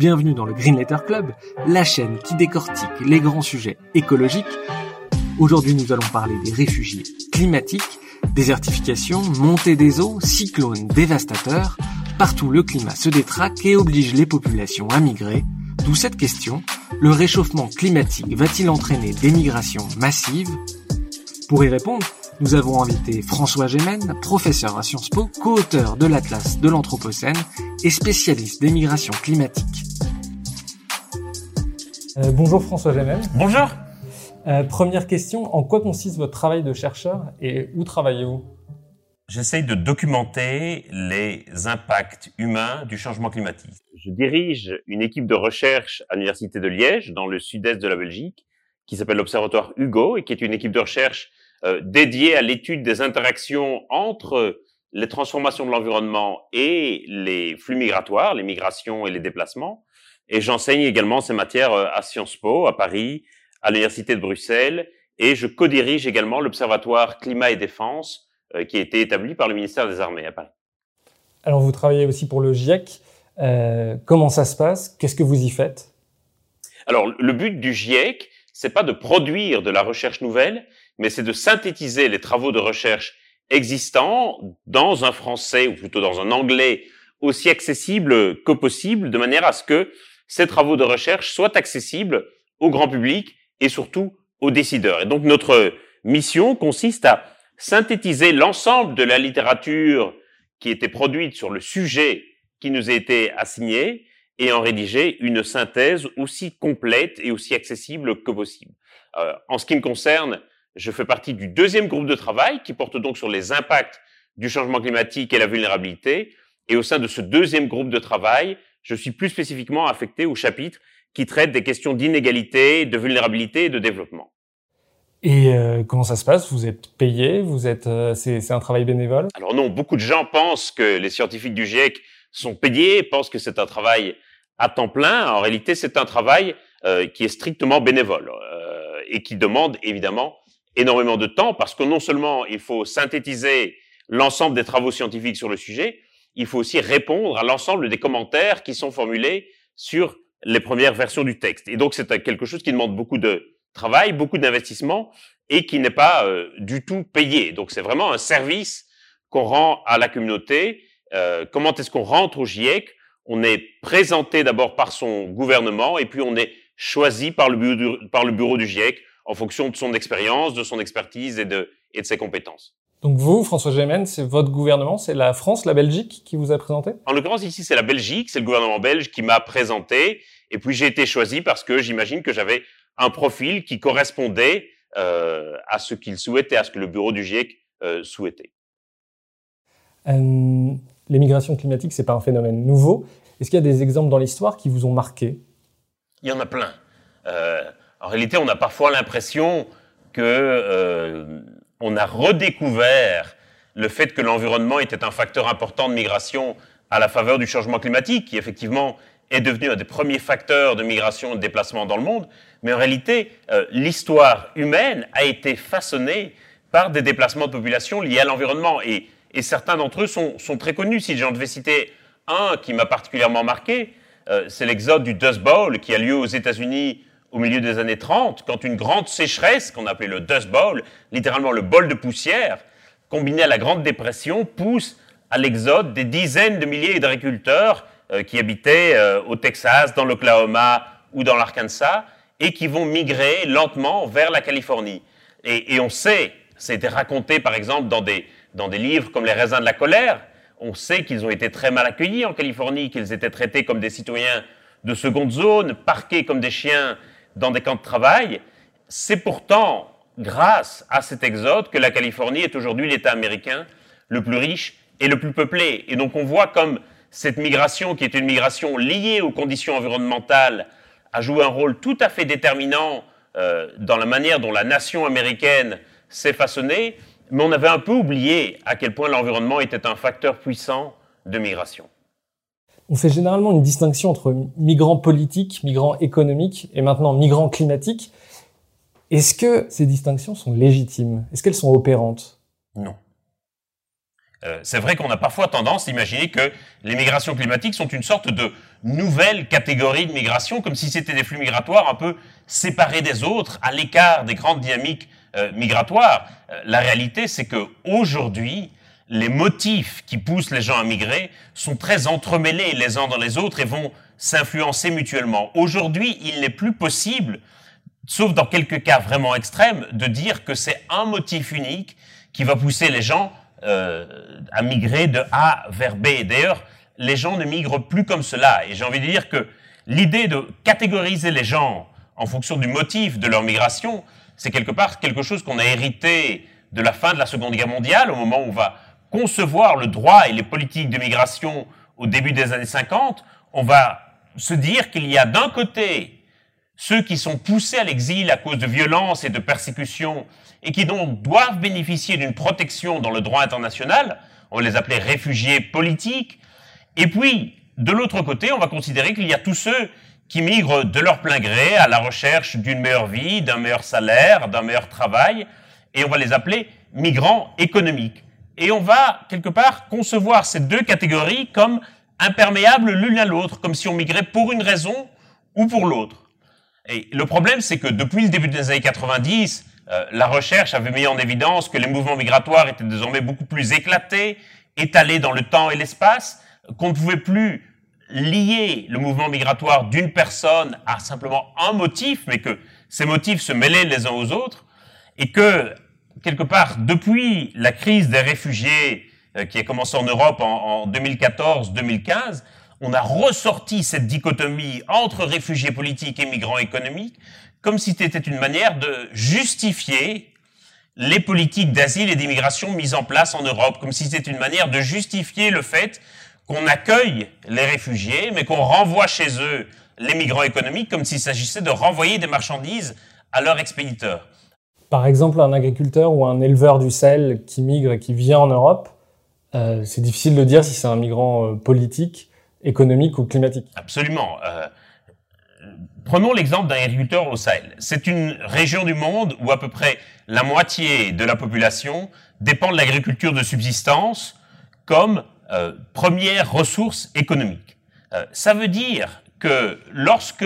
Bienvenue dans le Green Letter Club, la chaîne qui décortique les grands sujets écologiques. Aujourd'hui, nous allons parler des réfugiés climatiques, désertification, montée des eaux, cyclones dévastateurs. Partout, le climat se détraque et oblige les populations à migrer. D'où cette question, le réchauffement climatique va-t-il entraîner des migrations massives? Pour y répondre, nous avons invité François Gémen, professeur à Sciences Po, co-auteur de l'Atlas de l'Anthropocène et spécialiste des migrations climatiques. Euh, bonjour François Gémen. Bonjour. Euh, première question, en quoi consiste votre travail de chercheur et où travaillez-vous? J'essaye de documenter les impacts humains du changement climatique. Je dirige une équipe de recherche à l'Université de Liège, dans le sud-est de la Belgique, qui s'appelle l'Observatoire Hugo et qui est une équipe de recherche euh, dédié à l'étude des interactions entre les transformations de l'environnement et les flux migratoires, les migrations et les déplacements. Et j'enseigne également ces matières euh, à Sciences Po, à Paris, à l'Université de Bruxelles, et je co-dirige également l'Observatoire Climat et Défense, euh, qui a été établi par le ministère des Armées à Paris. Alors vous travaillez aussi pour le GIEC. comment ça se passe? Qu'est-ce que vous y faites? Alors le but du GIEC, c'est pas de produire de la recherche nouvelle, mais c'est de synthétiser les travaux de recherche existants dans un français ou plutôt dans un anglais aussi accessible que possible, de manière à ce que ces travaux de recherche soient accessibles au grand public et surtout aux décideurs. Et donc notre mission consiste à synthétiser l'ensemble de la littérature qui était produite sur le sujet qui nous a été assigné et en rédiger une synthèse aussi complète et aussi accessible que possible. Euh, en ce qui me concerne, je fais partie du deuxième groupe de travail qui porte donc sur les impacts du changement climatique et la vulnérabilité. Et au sein de ce deuxième groupe de travail, je suis plus spécifiquement affecté au chapitre qui traite des questions d'inégalité, de vulnérabilité et de développement. Et euh, comment ça se passe? Vous êtes payé? Vous êtes euh, c'est un travail bénévole? Alors non, beaucoup de gens pensent que les scientifiques du GIEC sont payés, pensent que c'est un travail à temps plein. En réalité, c'est un travail euh, qui est strictement bénévole et qui demande évidemment énormément de temps parce que non seulement il faut synthétiser l'ensemble des travaux scientifiques sur le sujet, il faut aussi répondre à l'ensemble des commentaires qui sont formulés sur les premières versions du texte. Et donc c'est quelque chose qui demande beaucoup de travail, beaucoup d'investissement et qui n'est pas euh, du tout payé. Donc c'est vraiment un service qu'on rend à la communauté. Euh, comment est-ce qu'on rentre au GIEC On est présenté d'abord par son gouvernement et puis on est choisi par le bureau du, par le bureau du GIEC en fonction de son expérience, de son expertise et de, et de ses compétences. Donc vous, François Gémen, c'est votre gouvernement, c'est la France, la Belgique qui vous a présenté? En l'occurrence, ici, c'est la Belgique, c'est le gouvernement belge qui m'a présenté. Et puis j'ai été choisi parce que j'imagine que j'avais un profil qui correspondait euh, à ce qu'il souhaitait, à ce que le bureau du GIEC euh, souhaitait. Euh, L'émigration climatique, c'est pas un phénomène nouveau. Est-ce qu'il y a des exemples dans l'histoire qui vous ont marqué? Il y en a plein. Euh, en réalité, on a parfois l'impression que euh, on a redécouvert le fait que l'environnement était un facteur important de migration à la faveur du changement climatique, qui effectivement est devenu un des premiers facteurs de migration et de déplacement dans le monde. Mais en réalité, euh, l'histoire humaine a été façonnée par des déplacements de population liés à l'environnement. Et, et, certains d'entre eux sont, sont, très connus. Si j'en devais citer un qui m'a particulièrement marqué, euh, c'est l'exode du Dust Bowl qui a lieu aux États-Unis au milieu des années 30, quand une grande sécheresse, qu'on appelait le Dust Bowl, littéralement le bol de poussière, combinée à la Grande Dépression, pousse à l'exode des dizaines de milliers d'agriculteurs euh, qui habitaient euh, au Texas, dans l'Oklahoma ou dans l'Arkansas, et qui vont migrer lentement vers la Californie. Et, et on sait, été raconté par exemple dans des, dans des livres comme Les raisins de la colère, on sait qu'ils ont été très mal accueillis en Californie, qu'ils étaient traités comme des citoyens de seconde zone, parqués comme des chiens dans des camps de travail. C'est pourtant grâce à cet exode que la Californie est aujourd'hui l'État américain le plus riche et le plus peuplé. Et donc on voit comme cette migration, qui est une migration liée aux conditions environnementales, a joué un rôle tout à fait déterminant euh, dans la manière dont la nation américaine s'est façonnée, mais on avait un peu oublié à quel point l'environnement était un facteur puissant de migration. On fait généralement une distinction entre migrants politiques, migrants économiques et maintenant migrants climatiques. Est-ce que ces distinctions sont légitimes? Est-ce qu'elles sont opérantes? Non. Euh, c'est vrai qu'on a parfois tendance à imaginer que les migrations climatiques sont une sorte de nouvelle catégorie de migration, comme si c'était des flux migratoires un peu séparés des autres, à l'écart des grandes dynamiques euh, migratoires. Euh, la réalité, c'est que aujourd'hui, les motifs qui poussent les gens à migrer sont très entremêlés les uns dans les autres et vont s'influencer mutuellement. Aujourd'hui, il n'est plus possible, sauf dans quelques cas vraiment extrêmes, de dire que c'est un motif unique qui va pousser les gens euh, à migrer de A vers B. D'ailleurs, les gens ne migrent plus comme cela. Et j'ai envie de dire que l'idée de catégoriser les gens en fonction du motif de leur migration, c'est quelque part quelque chose qu'on a hérité de la fin de la Seconde Guerre mondiale, au moment où on va concevoir le droit et les politiques de migration au début des années 50, on va se dire qu'il y a d'un côté ceux qui sont poussés à l'exil à cause de violences et de persécutions et qui donc doivent bénéficier d'une protection dans le droit international, on les appeler réfugiés politiques, et puis de l'autre côté, on va considérer qu'il y a tous ceux qui migrent de leur plein gré à la recherche d'une meilleure vie, d'un meilleur salaire, d'un meilleur travail, et on va les appeler migrants économiques. Et on va, quelque part, concevoir ces deux catégories comme imperméables l'une à l'autre, comme si on migrait pour une raison ou pour l'autre. Et le problème, c'est que depuis le début des années 90, euh, la recherche avait mis en évidence que les mouvements migratoires étaient désormais beaucoup plus éclatés, étalés dans le temps et l'espace, qu'on ne pouvait plus lier le mouvement migratoire d'une personne à simplement un motif, mais que ces motifs se mêlaient les uns aux autres, et que, quelque part, depuis la crise des réfugiés euh, qui a commencé en Europe en 2014-2015, on a ressorti cette dichotomie entre réfugiés politiques et migrants économiques comme si c'était une manière de justifier les politiques d'asile et d'immigration mises en place en Europe, comme si c'était une manière de justifier le fait qu'on accueille les réfugiés, mais qu'on renvoie chez eux les migrants économiques, comme s'il s'agissait de renvoyer des marchandises à leurs expéditeurs. Par exemple, un agriculteur ou un éleveur du sel qui migre et qui vient en Europe, euh, c'est difficile de dire si c'est un migrant euh, politique, économique ou climatique. Absolument. Euh, Prenons l'exemple d'un agriculteur au Sahel. C'est une région du monde où à peu près la moitié de la population dépend de l'agriculture de subsistance comme euh, première ressource économique. Euh, ça veut dire que lorsque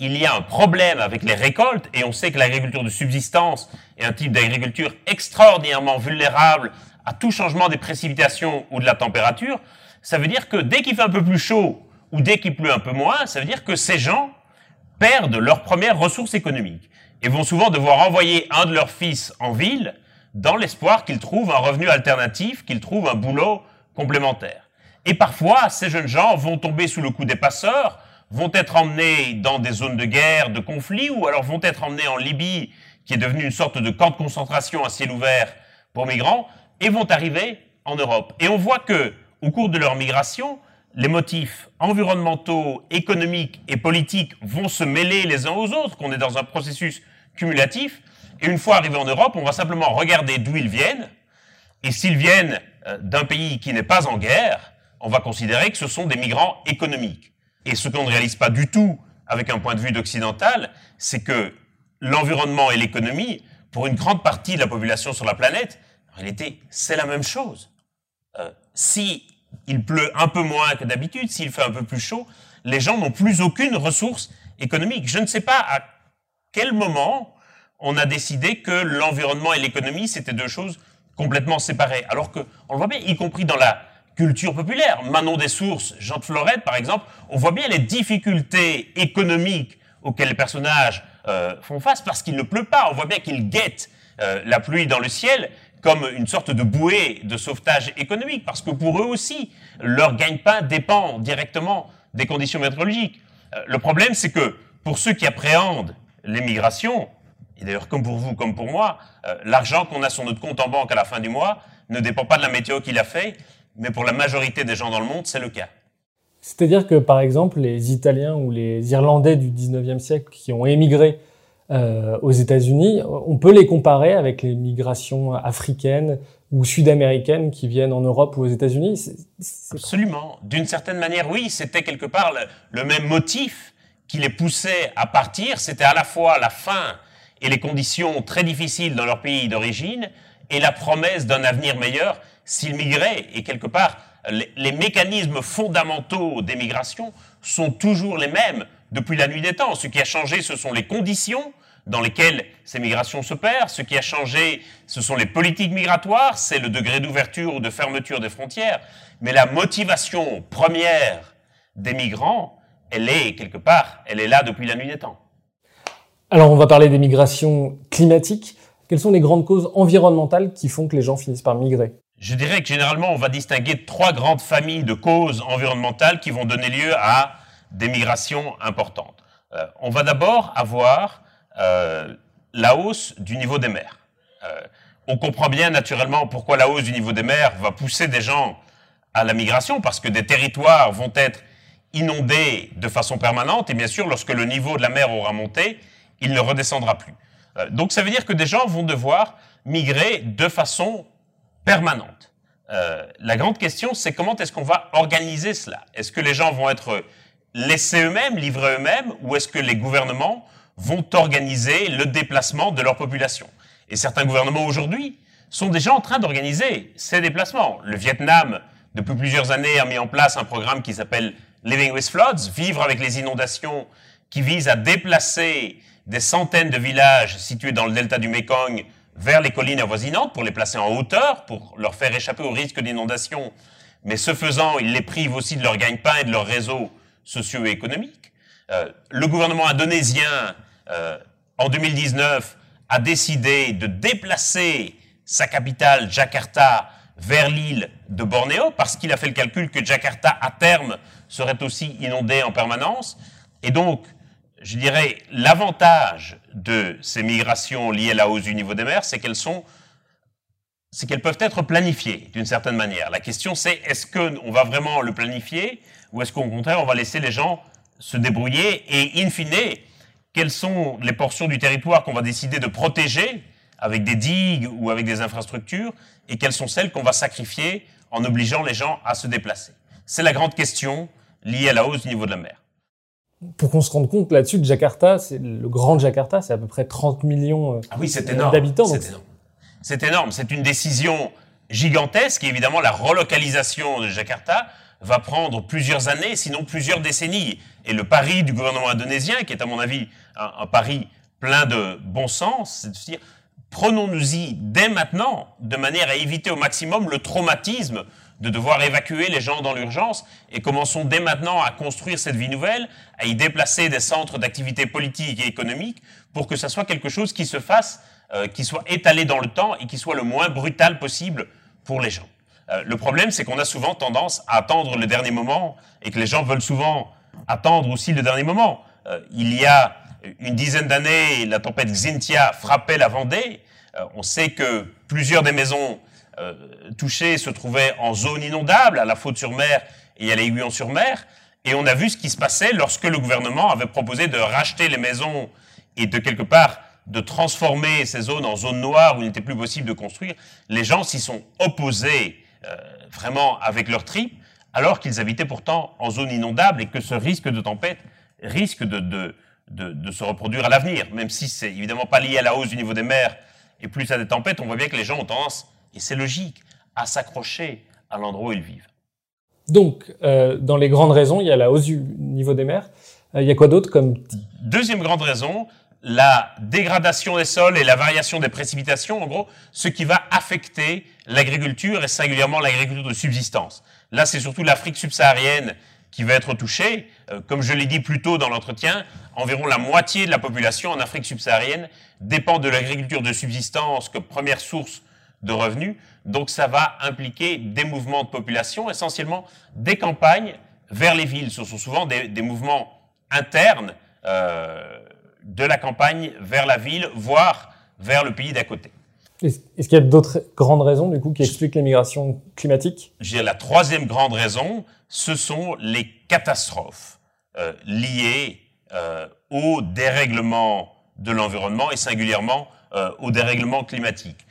il y a un problème avec les récoltes, et on sait que l'agriculture de subsistance est un type d'agriculture extraordinairement vulnérable à tout changement des précipitations ou de la température, ça veut dire que dès qu'il fait un peu plus chaud ou dès qu'il pleut un peu moins, ça veut dire que ces gens perdent leurs premières ressources économiques et vont souvent devoir envoyer un de leurs fils en ville dans l'espoir qu'ils trouvent un revenu alternatif, qu'ils trouvent un boulot complémentaire. Et parfois, ces jeunes gens vont tomber sous le coup des passeurs, vont être emmenés dans des zones de guerre, de conflit, ou alors vont être emmenés en Libye, qui est devenue une sorte de camp de concentration à ciel ouvert pour migrants, et vont arriver en Europe. Et on voit que, au cours de leur migration, les motifs environnementaux, économiques et politiques vont se mêler les uns aux autres, qu'on est dans un processus cumulatif. Et une fois arrivé en Europe, on va simplement regarder d'où ils viennent. Et s'ils viennent d'un pays qui n'est pas en guerre, on va considérer que ce sont des migrants économiques. Et ce qu'on ne réalise pas du tout avec un point de vue d'occidental, c'est que l'environnement et l'économie, pour une grande partie de la population sur la planète, en réalité, c'est la même chose. Euh, si il pleut un peu moins que d'habitude, s'il fait un peu plus chaud, les gens n'ont plus aucune ressource économique. Je ne sais pas à quel moment on a décidé que l'environnement et l'économie, c'était deux choses complètement séparées. Alors que, on le voit bien, y compris dans la culture populaire. Manon des Sources, Jean de Florette, par exemple, on voit bien les difficultés économiques auxquelles les personnages euh, font face parce qu'il ne pleut pas. On voit bien qu'ils guettent euh, la pluie dans le ciel comme une sorte de bouée de sauvetage économique, parce que pour eux aussi, leur gagne-pain dépend directement des conditions météorologiques. Euh, le problème, c'est que pour ceux qui appréhendent les migrations, et d'ailleurs comme pour vous, comme pour moi, euh, l'argent qu'on a sur notre compte en banque à la fin du mois ne dépend pas de la météo qu'il a fait, mais pour la majorité des gens dans le monde, c'est le cas. C'est-à-dire que, par exemple, les Italiens ou les Irlandais du 19e siècle qui ont émigré euh, aux États-Unis, on peut les comparer avec les migrations africaines ou sud-américaines qui viennent en Europe ou aux États-Unis Absolument. D'une certaine manière, oui, c'était quelque part le, même motif qui les poussait à partir. C'était à la fois la faim et les conditions très difficiles dans leur pays d'origine et la promesse d'un avenir meilleur s'ils migraient. Et quelque part, les, mécanismes fondamentaux des migrations sont toujours les mêmes depuis la nuit des temps. Ce qui a changé, ce sont les conditions dans lesquelles ces migrations s'opèrent. Ce qui a changé, ce sont les politiques migratoires, c'est le degré d'ouverture ou de fermeture des frontières. Mais la motivation première des migrants, elle est quelque part, elle est là depuis la nuit des temps. Alors on va parler des migrations climatiques. Quelles sont les grandes causes environnementales qui font que les gens finissent par migrer? Je dirais que généralement, on va distinguer trois grandes familles de causes environnementales qui vont donner lieu à des migrations importantes. Euh, on va d'abord avoir euh, la hausse du niveau des mers. Euh, on comprend bien naturellement pourquoi la hausse du niveau des mers va pousser des gens à la migration, parce que des territoires vont être inondés de façon permanente, et bien sûr, lorsque le niveau de la mer aura monté, il ne redescendra plus. donc ça veut dire que des gens vont devoir migrer de façon permanente. Euh, la grande question, c'est comment est-ce qu'on va organiser cela? Est-ce que les gens vont être laissés eux-mêmes, livrés eux-mêmes, ou est-ce que les gouvernements vont organiser le déplacement de leur population? Et certains gouvernements aujourd'hui sont déjà en train d'organiser ces déplacements. Le Vietnam, depuis plusieurs années, a mis en place un programme qui s'appelle Living with Floods, vivre avec les inondations, qui vise à déplacer des centaines de villages situés dans le delta du Mekong vers les collines avoisinantes pour les placer en hauteur, pour leur faire échapper au risque d'inondation. Mais ce faisant, ils les privent aussi de leur gagne-pain et de leur réseau socio-économique. Euh, le gouvernement indonésien, euh, en 2019, a décidé de déplacer sa capitale, Jakarta, vers l'île de Bornéo, parce qu'il a fait le calcul que Jakarta, à terme, serait aussi inondée en permanence. Et donc, je dirais, l'avantage de ces migrations liées à la hausse du niveau des mers, c'est qu'elles sont, c'est qu'elles peuvent être planifiées d'une certaine manière. La question, c'est est-ce qu'on va vraiment le planifier ou est-ce qu'au contraire, on va laisser les gens se débrouiller et, in fine, quelles sont les portions du territoire qu'on va décider de protéger avec des digues ou avec des infrastructures et quelles sont celles qu'on va sacrifier en obligeant les gens à se déplacer? C'est la grande question liée à la hausse du niveau de la mer pour qu'on se rende compte là-dessus, Jakarta, c'est le grand Jakarta, c'est à peu près 30 millions euh, ah oui, d'habitants. C'est énorme. C'est énorme. C'est une décision gigantesque et évidemment la relocalisation de Jakarta va prendre plusieurs années, sinon plusieurs décennies. Et le pari du gouvernement indonésien, qui est à mon avis un, un pari plein de bon sens, c'est de se dire prenons-nous-y dès maintenant, de manière à éviter au maximum le traumatisme de devoir évacuer les gens dans l'urgence et commençons dès maintenant à construire cette vie nouvelle, à y déplacer des centres d'activité politique et économique pour que ça soit quelque chose qui se fasse, euh, qui soit étalé dans le temps et qui soit le moins brutal possible pour les gens. Euh, le problème, c'est qu'on a souvent tendance à attendre le dernier moment et que les gens veulent souvent attendre aussi le dernier moment. Euh, il y a une dizaine d'années, la tempête Xintia frappait la Vendée. on sait que plusieurs des maisons touchés se trouvaient en zone inondable, à la Faute-sur-Mer et à l'Aiguillon-sur-Mer. Et on a vu ce qui se passait lorsque le gouvernement avait proposé de racheter les maisons et de quelque part de transformer ces zones en zones noires où il n'était plus possible de construire. Les gens s'y sont opposés euh, vraiment avec leur tripes, alors qu'ils habitaient pourtant en zone inondable et que ce risque de tempête risque de, de, de, de se reproduire à l'avenir, même si c'est évidemment pas lié à la hausse du niveau des mers et plus à des tempêtes, on voit bien que les gens ont tendance et c'est logique, à s'accrocher à l'endroit où ils vivent. Donc, euh, dans les grandes raisons, il y a la hausse du niveau des mers. Euh, il y a quoi d'autre comme... Deuxième grande raison, la dégradation des sols et la variation des précipitations, en gros, ce qui va affecter l'agriculture et singulièrement l'agriculture de subsistance. Là, c'est surtout l'Afrique subsaharienne qui va être touchée. Euh, comme je l'ai dit plus tôt dans l'entretien, environ la moitié de la population en Afrique subsaharienne dépend de l'agriculture de subsistance comme première source de revenus. Donc ça va impliquer des mouvements de population, essentiellement des campagnes vers les villes. Ce sont souvent des, mouvements internes euh, de la campagne vers la ville, voire vers le pays d'à côté. Est-ce qu'il y a d'autres grandes raisons, du coup, qui expliquent les migrations climatiques J'ai la troisième grande raison, ce sont les catastrophes euh, liées euh, au dérèglement de l'environnement et singulièrement euh, au dérèglement climatique.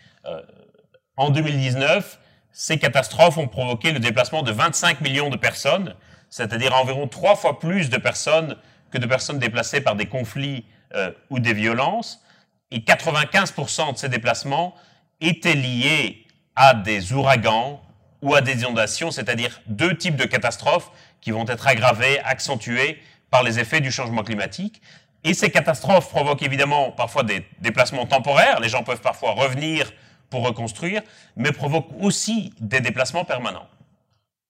En 2019, ces catastrophes ont provoqué le déplacement de 25 millions de personnes, c'est-à-dire environ trois fois plus de personnes que de personnes déplacées par des conflits euh, ou des violences. Et 95% de ces déplacements étaient liés à des ouragans ou à des inondations, c'est-à-dire deux types de catastrophes qui vont être aggravées, accentuées par les effets du changement climatique. Et ces catastrophes provoquent évidemment parfois des déplacements temporaires, les gens peuvent parfois revenir pour reconstruire, mais provoquent aussi des déplacements permanents.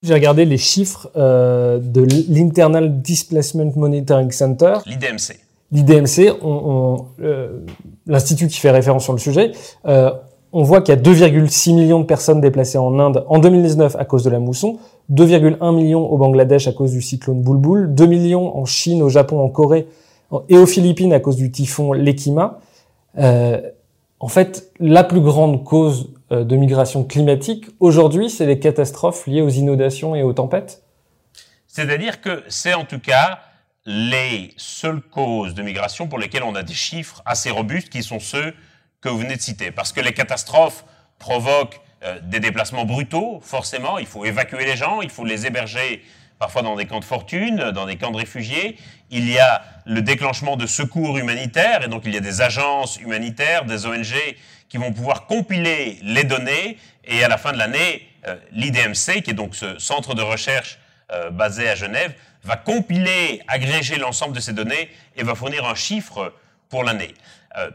J'ai regardé les chiffres euh, de l'Internal Displacement Monitoring Center. L'IDMC. L'IDMC, euh, l'institut qui fait référence sur le sujet, euh, on voit qu'il y a 2,6 millions de personnes déplacées en Inde en 2019 à cause de la mousson, 2,1 millions au Bangladesh à cause du cyclone Bulbul, 2 millions en Chine, au Japon, en Corée et aux Philippines à cause du typhon Lekima. Euh, en fait, la plus grande cause euh, de migration climatique aujourd'hui, c'est les catastrophes liées aux inondations et aux tempêtes. C'est-à-dire que c'est en tout cas les seules causes de migration pour lesquelles on a des chiffres assez robustes qui sont ceux que vous venez de citer. Parce que les catastrophes provoquent euh, des déplacements brutaux, forcément, il faut évacuer les gens, il faut les héberger parfois dans des camps de fortune, dans des camps de réfugiés. Il y a le déclenchement de secours humanitaires, et donc il y a des agences humanitaires, des ONG qui vont pouvoir compiler les données, et à la fin de l'année, euh, l'IDMC, qui est donc ce centre de recherche euh, basé à Genève, va compiler, agréger l'ensemble de ces données et va fournir un chiffre pour l'année. Euh,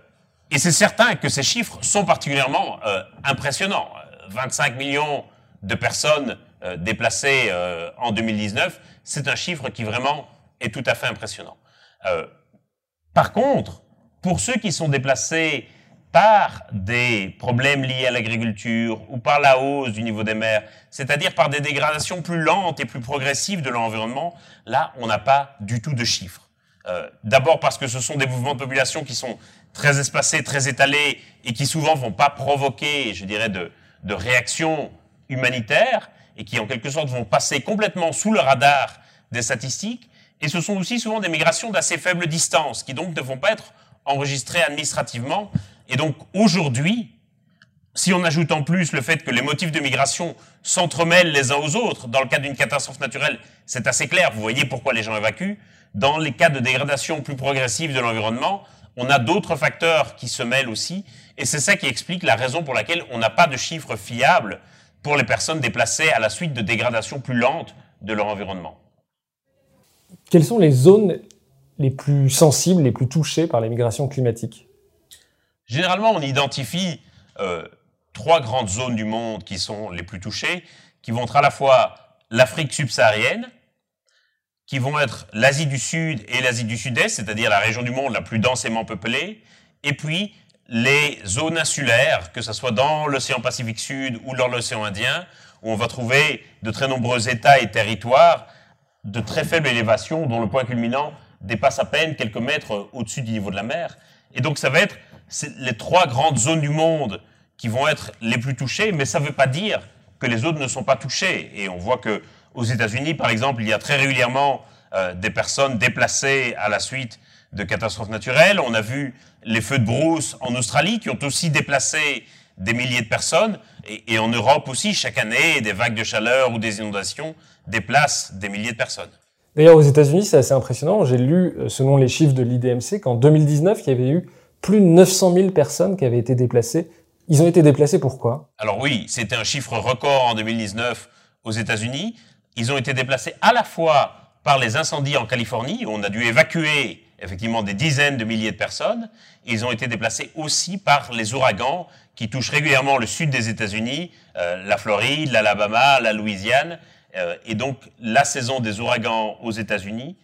et c'est certain que ces chiffres sont particulièrement impressionnants. 25 millions de personnes euh, déplacés euh, en 2019, c'est un chiffre qui vraiment est tout à fait impressionnant. Euh, par contre, pour ceux qui sont déplacés par des problèmes liés à l'agriculture ou par la hausse du niveau des mers, c'est-à-dire par des dégradations plus lentes et plus progressives de l'environnement, là, on n'a pas du tout de chiffres. D'abord parce que ce sont des mouvements de population qui sont très espacés, très étalés et qui souvent vont pas provoquer, je dirais, de réactions humanitaires et qui en quelque sorte vont passer complètement sous le radar des statistiques. Et ce sont aussi souvent des migrations d'assez faible distance qui donc ne vont pas être enregistrées administrativement. Et donc aujourd'hui, si on ajoute en plus le fait que les motifs de migration s'entremêlent les uns aux autres, dans le cas d'une catastrophe naturelle, c'est assez clair, vous voyez pourquoi les gens évacuent. Dans les cas de dégradation plus progressive de l'environnement, on a d'autres facteurs qui se mêlent aussi, et c'est ça qui explique la raison pour laquelle on n'a pas de chiffres fiables pour les personnes déplacées à la suite de dégradations plus lentes de leur environnement. Quelles sont les zones les plus sensibles, les plus touchées par les migrations climatiques? Généralement, on identifie euh, trois grandes zones du monde qui sont les plus touchées, qui vont être à la fois l'Afrique subsaharienne, qui vont être l'Asie du Sud et l'Asie du Sud-Est, c'est-à-dire la région du monde la plus densément peuplée, et puis les zones insulaires, que ce soit dans l'océan Pacifique Sud ou dans l'océan Indien, où on va trouver de très nombreux États et territoires de très faible élévation, dont le point culminant dépasse à peine quelques mètres au-dessus du niveau de la mer. Et donc ça va être les trois grandes zones du monde qui vont être les plus touchées, mais ça ne veut pas dire que les autres ne sont pas touchées. Et on voit que aux États-Unis, par exemple, il y a très régulièrement euh, des personnes déplacées à la suite de catastrophes naturelles. On a vu les feux de brousse en Australie qui ont aussi déplacé des milliers de personnes. Et, en Europe aussi, chaque année, des vagues de chaleur ou des inondations déplacent des milliers de personnes. D'ailleurs, aux États-Unis, c'est assez impressionnant. J'ai lu, euh, selon les chiffres de l'IDMC, qu'en 2019, il y avait eu plus de 900 000 personnes qui avaient été déplacées. Ils ont été déplacés pourquoi Alors oui, c'était un chiffre record en 2019 aux États-Unis. Ils ont été déplacés à la fois par les incendies en Californie, où on a dû évacuer effectivement des dizaines de milliers de personnes. Ils ont été déplacés aussi par les ouragans qui touchent régulièrement le sud des États-Unis, euh, la Floride, l'Alabama, la Louisiane. Euh, et donc la saison des ouragans aux États-Unis,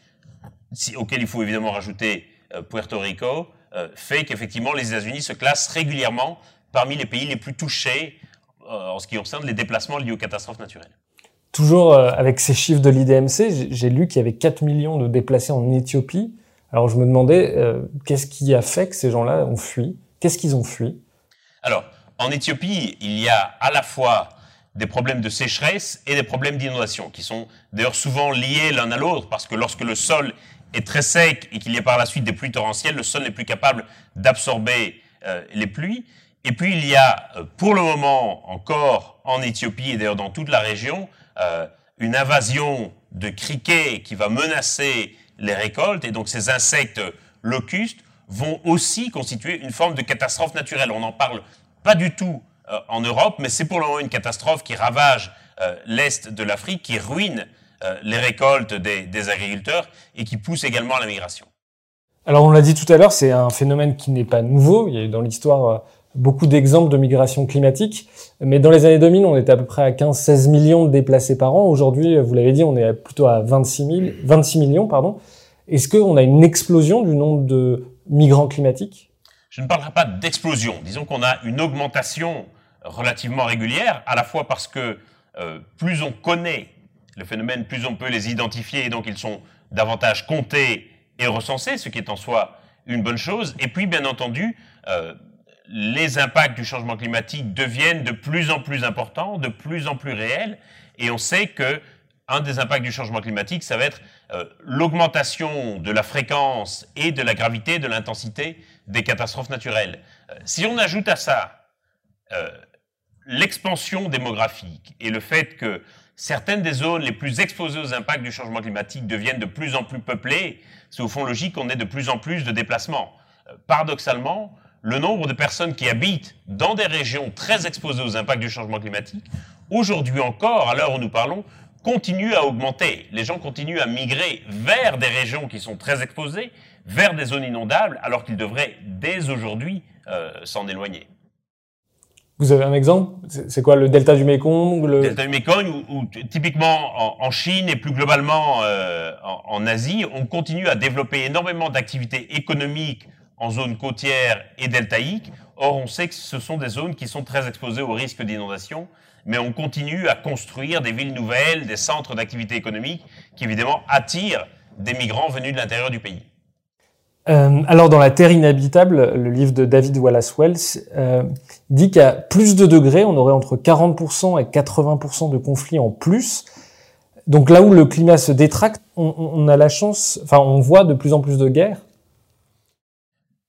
si, auquel il faut évidemment rajouter euh, Puerto Rico, fait qu'effectivement les États-Unis se classent régulièrement parmi les pays les plus touchés en ce qui concerne les déplacements liés aux catastrophes naturelles. Toujours avec ces chiffres de l'IDMC, j'ai lu qu'il y avait 4 millions de déplacés en Éthiopie. Alors je me demandais, euh, qu'est-ce qui a fait que ces gens-là ont fui? Qu'est-ce qu'ils ont fui? Alors, en Éthiopie, il y a à la fois des problèmes de sécheresse et des problèmes d'inondation, qui sont d'ailleurs souvent liés l'un à l'autre, parce que lorsque le sol est très sec et qu'il y a par la suite des pluies torrentielles, le sol n'est plus capable d'absorber euh, les pluies. Et puis il y a euh, pour le moment encore en Éthiopie et d'ailleurs dans toute la région euh, une invasion de criquets qui va menacer les récoltes et donc ces insectes locustes vont aussi constituer une forme de catastrophe naturelle. On n'en parle pas du tout euh, en Europe, mais c'est pour le moment une catastrophe qui ravage euh, l'Est de l'Afrique, qui ruine euh, les récoltes des, des, agriculteurs et qui pousse également à la migration. Alors on l'a dit tout à l'heure, c'est un phénomène qui n'est pas nouveau. Il y a eu dans l'histoire beaucoup d'exemples de migration climatique, mais dans les années 2000, on était à peu près à 15-16 millions de déplacés par an. Aujourd'hui, vous l'avez dit, on est plutôt à 26, 000, 26 millions. Est-ce qu'on a une explosion du nombre de migrants climatiques? Je ne parlerai pas d'explosion. Disons qu'on a une augmentation relativement régulière, à la fois parce que euh, plus on connaît le phénomène, plus on peut les identifier, et donc ils sont davantage comptés et recensés, ce qui est en soi une bonne chose. Et puis, bien entendu, euh, les impacts du changement climatique deviennent de plus en plus importants, de plus en plus réels, et on sait que un des impacts du changement climatique, ça va être euh, l'augmentation de la fréquence et de la gravité, de l'intensité des catastrophes naturelles. Euh, si on ajoute à ça euh, l'expansion démographique et le fait que certaines des zones les plus exposées aux impacts du changement climatique deviennent de plus en plus peuplées, c'est au fond logique qu'on ait de plus en plus de déplacements. paradoxalement, le nombre de personnes qui habitent dans des régions très exposées aux impacts du changement climatique, aujourd'hui encore, à l'heure où nous parlons, continue à augmenter. Les gens continuent à migrer vers des régions qui sont très exposées, vers des zones inondables, alors qu'ils devraient dès aujourd'hui euh, s'en éloigner. Vous avez un exemple? C'est quoi le delta du Mekong Le delta du Mekong, ou, typiquement en, Chine et plus globalement euh, en, en, Asie, on continue à développer énormément d'activités économiques en zone côtière et deltaïque. Or, on sait que ce sont des zones qui sont très exposées au risque d'inondation mais on continue à construire des villes nouvelles, des centres d'activité économique qui évidemment attirent des migrants venus de l'intérieur du pays. Euh, alors dans La Terre inhabitable, le livre de David Wallace Wells euh, dit qu'à plus de degrés, on aurait entre 40% et 80% de conflits en plus. Donc là où le climat se détracte, on, on a la chance, enfin on voit de plus en plus de guerres.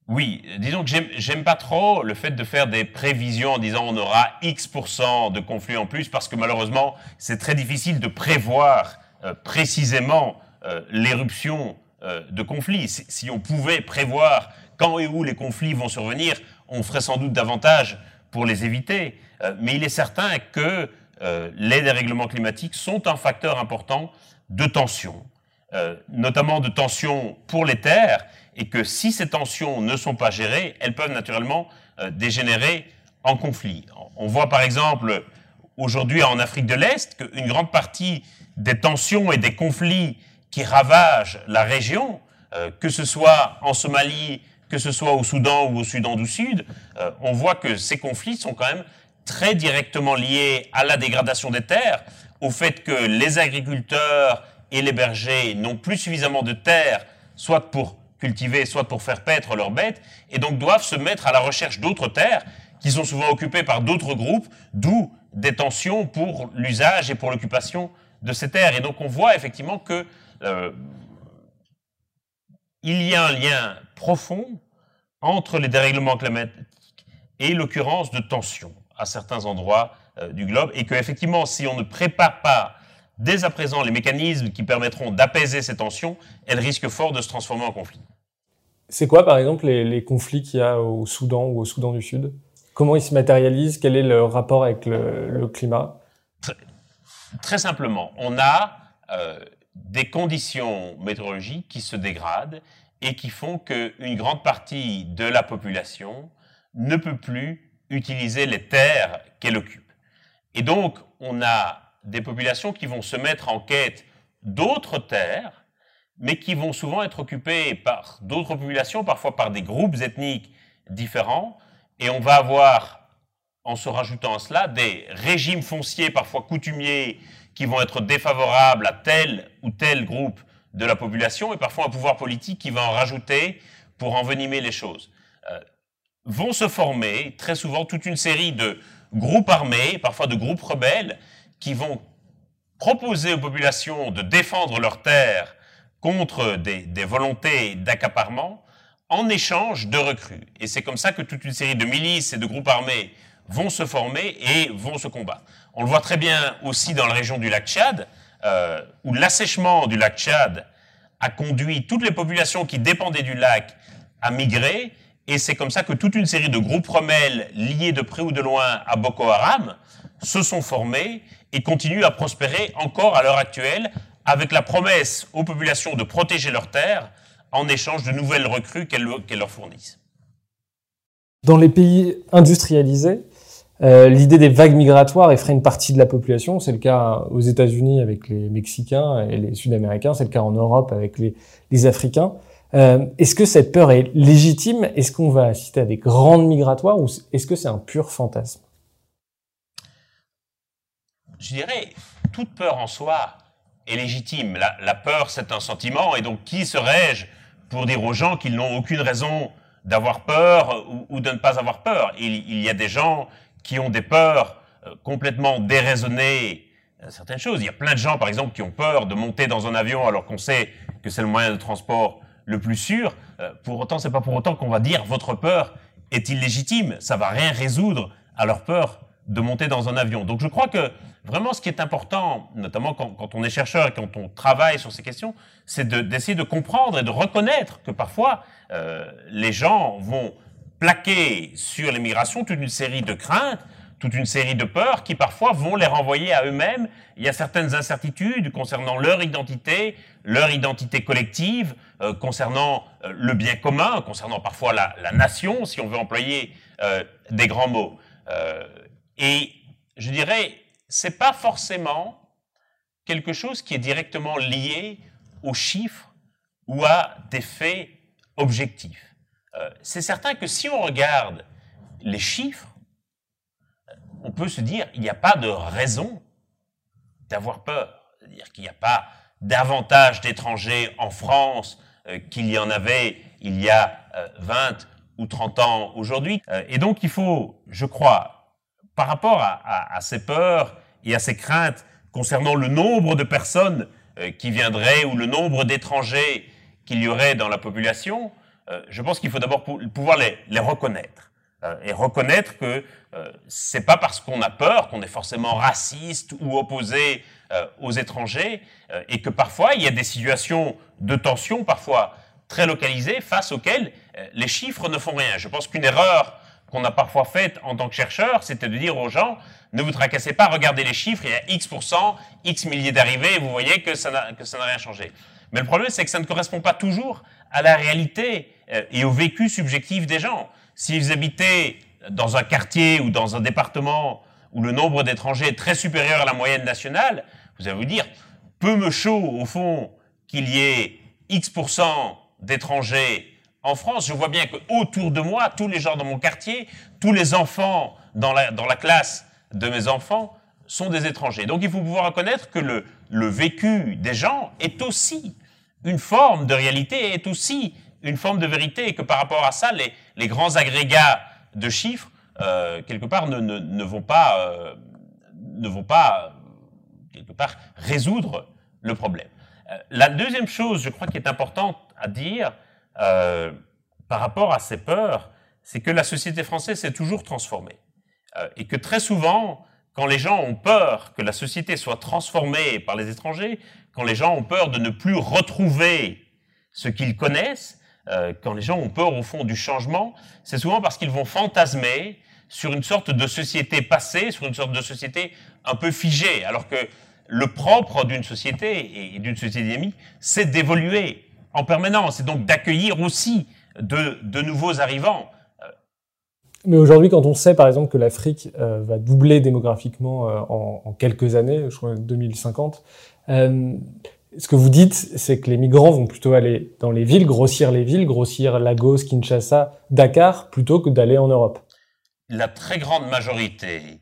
Oui, disons que j'aime pas trop le fait de faire des prévisions en disant on aura X% de conflits en plus parce que malheureusement c'est très difficile de prévoir euh, précisément euh, l'éruption euh, de conflits. Si, si, on pouvait prévoir quand et où les conflits vont survenir, on ferait sans doute davantage pour les éviter. mais il est certain que les dérèglements climatiques sont un facteur important de tension, notamment de tension pour les terres et que si ces tensions ne sont pas gérées, elles peuvent naturellement euh, dégénérer en conflit. On voit par exemple aujourd'hui en Afrique de l'Est qu'une grande partie des tensions et des conflits qui ravagent la région, euh, que ce soit en Somalie, que ce soit au Soudan ou au Soudan du Sud, euh, on voit que ces conflits sont quand même très directement liés à la dégradation des terres, au fait que les agriculteurs et les bergers n'ont plus suffisamment de terres, soit pour cultiver, soit pour faire paître leurs bêtes, et donc doivent se mettre à la recherche d'autres terres qui sont souvent occupées par d'autres groupes, d'où des tensions pour l'usage et pour l'occupation de ces terres. Et donc on voit effectivement que euh, il y a un lien profond entre les dérèglements climatiques et l'occurrence de tensions à certains endroits euh, du globe, et que effectivement, si on ne prépare pas dès à présent les mécanismes qui permettront d'apaiser ces tensions, elles risquent fort de se transformer en conflit. C'est quoi, par exemple, les, conflits qu'il y a au Soudan ou au Soudan du Sud? Comment ils se matérialisent? Quel est le rapport avec le, climat? Très, simplement, on a euh, des conditions météorologiques qui se dégradent et qui font qu'une grande partie de la population ne peut plus utiliser les terres qu'elle occupe. Et donc, on a des populations qui vont se mettre en quête d'autres terres, mais qui vont souvent être occupées par d'autres populations, parfois par des groupes ethniques différents, et on va avoir, en se rajoutant à cela, des régimes fonciers, parfois coutumiers, qui vont être défavorables à tel ou tel groupe de la population, et parfois un pouvoir politique qui va en rajouter pour envenimer les choses. Euh, vont se former très souvent toute une série de groupes armés, parfois de groupes rebelles, qui vont proposer aux populations de défendre leurs terres contre des, volontés d'accaparement en échange de recrues. Et c'est comme ça que toute une série de milices et de groupes armés vont se former et vont se combattre. On le voit très bien aussi dans la région du lac Tchad, euh, où l'assèchement du lac Tchad a conduit toutes les populations qui dépendaient du lac à migrer, et c'est comme ça que toute une série de groupes rebelles liés de près ou de loin à Boko Haram se sont formés et continuent à prospérer encore à l'heure actuelle avec la promesse aux populations de protéger leurs terres en échange de nouvelles recrues qu'elles leur fournissent. Dans les pays industrialisés, euh, l'idée des vagues migratoires effraie une partie de la population. C'est le cas aux États-Unis avec les Mexicains et les Sud-Américains. C'est le cas en Europe avec les, les Africains. Euh, est-ce que cette peur est légitime? Est-ce qu'on va assister à des grandes migratoires ou est-ce que c'est un pur fantasme? Je dirais, toute peur en soi est légitime. La, peur, c'est un sentiment, et donc qui serais-je pour dire aux gens qu'ils n'ont aucune raison d'avoir peur ou, ou, de ne pas avoir peur? Il, y a des gens qui ont des peurs euh, complètement déraisonnées, euh, certaines choses. Il y a plein de gens, par exemple, qui ont peur de monter dans un avion alors qu'on sait que c'est le moyen de transport le plus sûr. Euh, pour autant, c'est pas pour autant qu'on va dire votre peur est illégitime. Ça va rien résoudre à leur peur de monter dans un avion. Donc je crois que vraiment ce qui est important, notamment quand, quand on est chercheur et quand on travaille sur ces questions, c'est d'essayer de, comprendre et de reconnaître que parfois euh, les gens vont plaquer sur l'immigration toute une série de craintes, toute une série de peurs qui parfois vont les renvoyer à eux-mêmes. Il y a certaines incertitudes concernant leur identité, leur identité collective, euh, concernant euh, le bien commun, concernant parfois la, la, nation, si on veut employer euh, des grands mots. Et je dirais, c'est pas forcément quelque chose qui est directement lié aux chiffres ou à des faits objectifs. Euh, c'est certain que si on regarde les chiffres, on peut se dire il n'y a pas de raison d'avoir peur. C'est-à-dire qu'il n'y a pas davantage d'étrangers en France euh, qu'il y en avait il y a euh, 20 ou 30 ans aujourd'hui. Euh, et donc il faut, je crois, par rapport à, à, à, ces peurs et à ces craintes concernant le nombre de personnes euh, qui viendraient ou le nombre d'étrangers qu'il y aurait dans la population, euh, je pense qu'il faut d'abord pouvoir les, les reconnaître euh, et reconnaître que c'est pas parce qu'on a peur qu'on est forcément raciste ou opposé aux étrangers et que parfois il y a des situations de tension, parfois très localisées, face auxquelles les chiffres ne font rien. Je pense qu'une erreur qu'on a parfois faite en tant que chercheur, c'était de dire aux gens ne vous tracassez pas, regardez les chiffres, il y a X X milliers d'arrivées, et vous voyez que ça n'a rien changé. Mais le problème, c'est que ça ne correspond pas toujours à la réalité euh, et au vécu subjectif des gens. S'ils habitaient dans un quartier ou dans un département où le nombre d'étrangers est très supérieur à la moyenne nationale, vous allez vous dire, peu me chaud au fond qu'il y ait X d'étrangers en France. Je vois bien que autour de moi, tous les gens dans mon quartier, tous les enfants dans la, classe de mes enfants sont des étrangers. Donc il faut pouvoir reconnaître que le, vécu des gens est aussi une forme de réalité, est aussi une forme de vérité, et que par rapport à ça, les, grands agrégats de chiffres, euh, quelque part, ne vont pas, euh, ne vont pas, quelque part, résoudre le problème. Euh, la deuxième chose, je crois, qui est importante à dire euh, par rapport à ces peurs, c'est que la société française s'est toujours transformée. Euh, et que très souvent, quand les gens ont peur que la société soit transformée par les étrangers, quand les gens ont peur de ne plus retrouver ce qu'ils connaissent, euh, quand les gens ont peur au fond du changement, c'est souvent parce qu'ils vont fantasmer sur une sorte de société passée, sur une sorte de société un peu figée, alors que le propre d'une société et d'une société dynamique, c'est d'évoluer en permanence et donc d'accueillir aussi de, de, nouveaux arrivants. Mais aujourd'hui, quand on sait par exemple que l'Afrique euh, va doubler démographiquement euh, en, en, quelques années, je crois 2050, euh, ce que vous dites, c'est que les migrants vont plutôt aller dans les villes, grossir les villes, grossir Lagos, Kinshasa, Dakar, plutôt que d'aller en Europe. La très grande majorité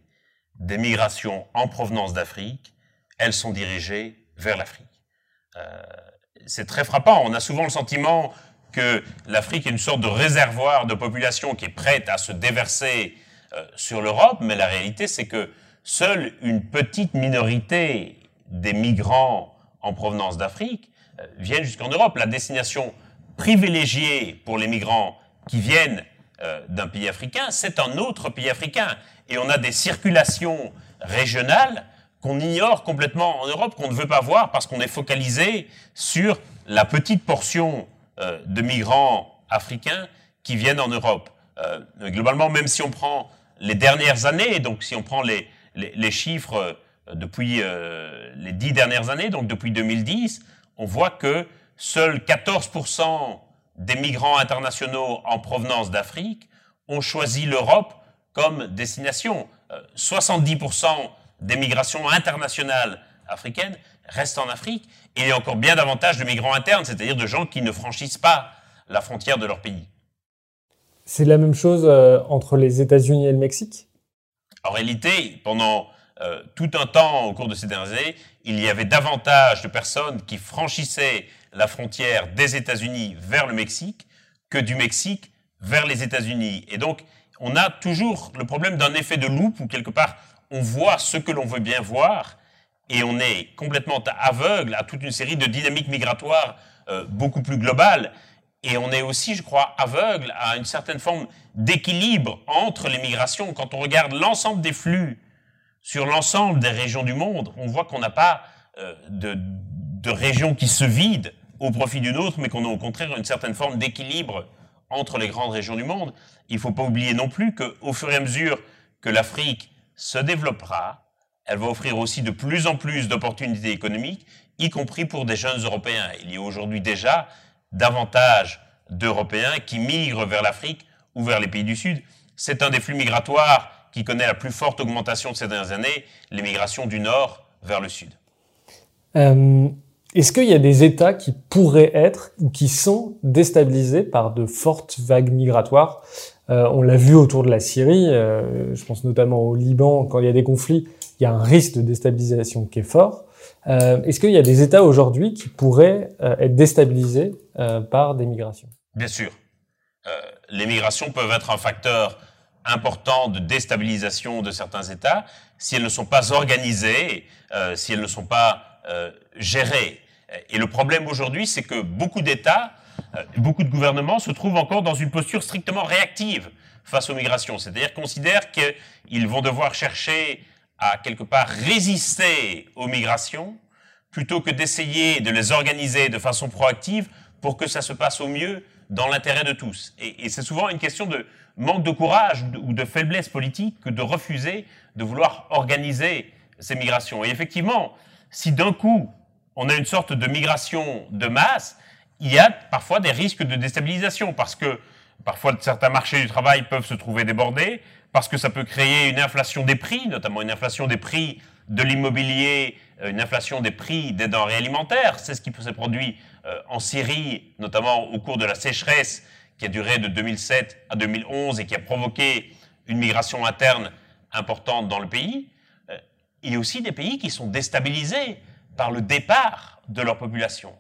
des migrations en provenance d'Afrique, elles sont dirigées vers l'Afrique. C'est très frappant. On a souvent le sentiment que l'Afrique est une sorte de réservoir de population qui est prête à se déverser euh, sur l'Europe, mais la réalité c'est que seule une petite minorité des migrants en provenance d'Afrique euh, viennent jusqu'en Europe. La destination privilégiée pour les migrants qui viennent euh, d'un pays africain, c'est un autre pays africain. Et on a des circulations régionales qu'on ignore complètement en Europe, qu'on ne veut pas voir parce qu'on est focalisé sur la petite portion euh, de migrants africains qui viennent en Europe. Euh, globalement, même si on prend les dernières années, donc si on prend les, les, chiffres depuis les dix dernières années, donc depuis 2010, on voit que seuls 14% des migrants internationaux en provenance d'Afrique ont choisi l'Europe comme destination. 70% euh, des migrations internationales africaines restent en Afrique et il y a encore bien davantage de migrants internes, c'est-à-dire de gens qui ne franchissent pas la frontière de leur pays. C'est la même chose euh, entre les États-Unis et le Mexique? En réalité, pendant euh, tout un temps au cours de ces dernières années, il y avait davantage de personnes qui franchissaient la frontière des États-Unis vers le Mexique que du Mexique vers les États-Unis. Et donc, on a toujours le problème d'un effet de loupe où quelque part, on voit ce que l'on veut bien voir et on est complètement aveugle à toute une série de dynamiques migratoires euh, beaucoup plus globales. Et on est aussi, je crois, aveugle à une certaine forme d'équilibre entre les migrations. Quand on regarde l'ensemble des flux sur l'ensemble des régions du monde, on voit qu'on n'a pas euh, de, de régions qui se vident au profit d'une autre, mais qu'on a au contraire une certaine forme d'équilibre entre les grandes régions du monde. Il ne faut pas oublier non plus qu'au fur et à mesure que l'Afrique se développera, elle va offrir aussi de plus en plus d'opportunités économiques, y compris pour des jeunes Européens. Il y a aujourd'hui déjà davantage d'Européens qui migrent vers l'Afrique ou vers les pays du Sud. C'est un des flux migratoires qui connaît la plus forte augmentation de ces dernières années, l'émigration du Nord vers le Sud. Euh, est-ce qu'il y a des États qui pourraient être ou qui sont déstabilisés par de fortes vagues migratoires? Euh, On l'a vu autour de la Syrie, euh, je pense notamment au Liban, quand il y a des conflits, il y a un risque de déstabilisation qui est fort. Euh, Est-ce qu'il y a des États aujourd'hui qui pourraient être déstabilisés par des migrations? Bien sûr. les migrations peuvent être un facteur important de déstabilisation de certains États si elles ne sont pas organisées, si elles ne sont pas gérées. Et le problème aujourd'hui, c'est que beaucoup d'États, beaucoup de gouvernements se trouvent encore dans une posture strictement réactive face aux migrations. C'est-à-dire considèrent qu'ils vont devoir chercher à quelque part résister aux migrations plutôt que d'essayer de les organiser de façon proactive pour que ça se passe au mieux dans l'intérêt de tous. Et, et c'est souvent une question de manque de courage ou de faiblesse politique que de refuser de vouloir organiser ces migrations. Et effectivement, si d'un coup on a une sorte de migration de masse, il y a parfois des risques de déstabilisation parce que parfois certains marchés du travail peuvent se trouver débordés, parce que ça peut créer une inflation des prix, notamment une inflation des prix de l'immobilier, euh, une inflation des prix des denrées alimentaires. C'est ce qui s'est produit euh, en Syrie, notamment au cours de la sécheresse qui a duré de 2007 à 2011 et qui a provoqué une migration interne importante dans le pays. Euh, il y a aussi des pays qui sont déstabilisés par le départ de leur population.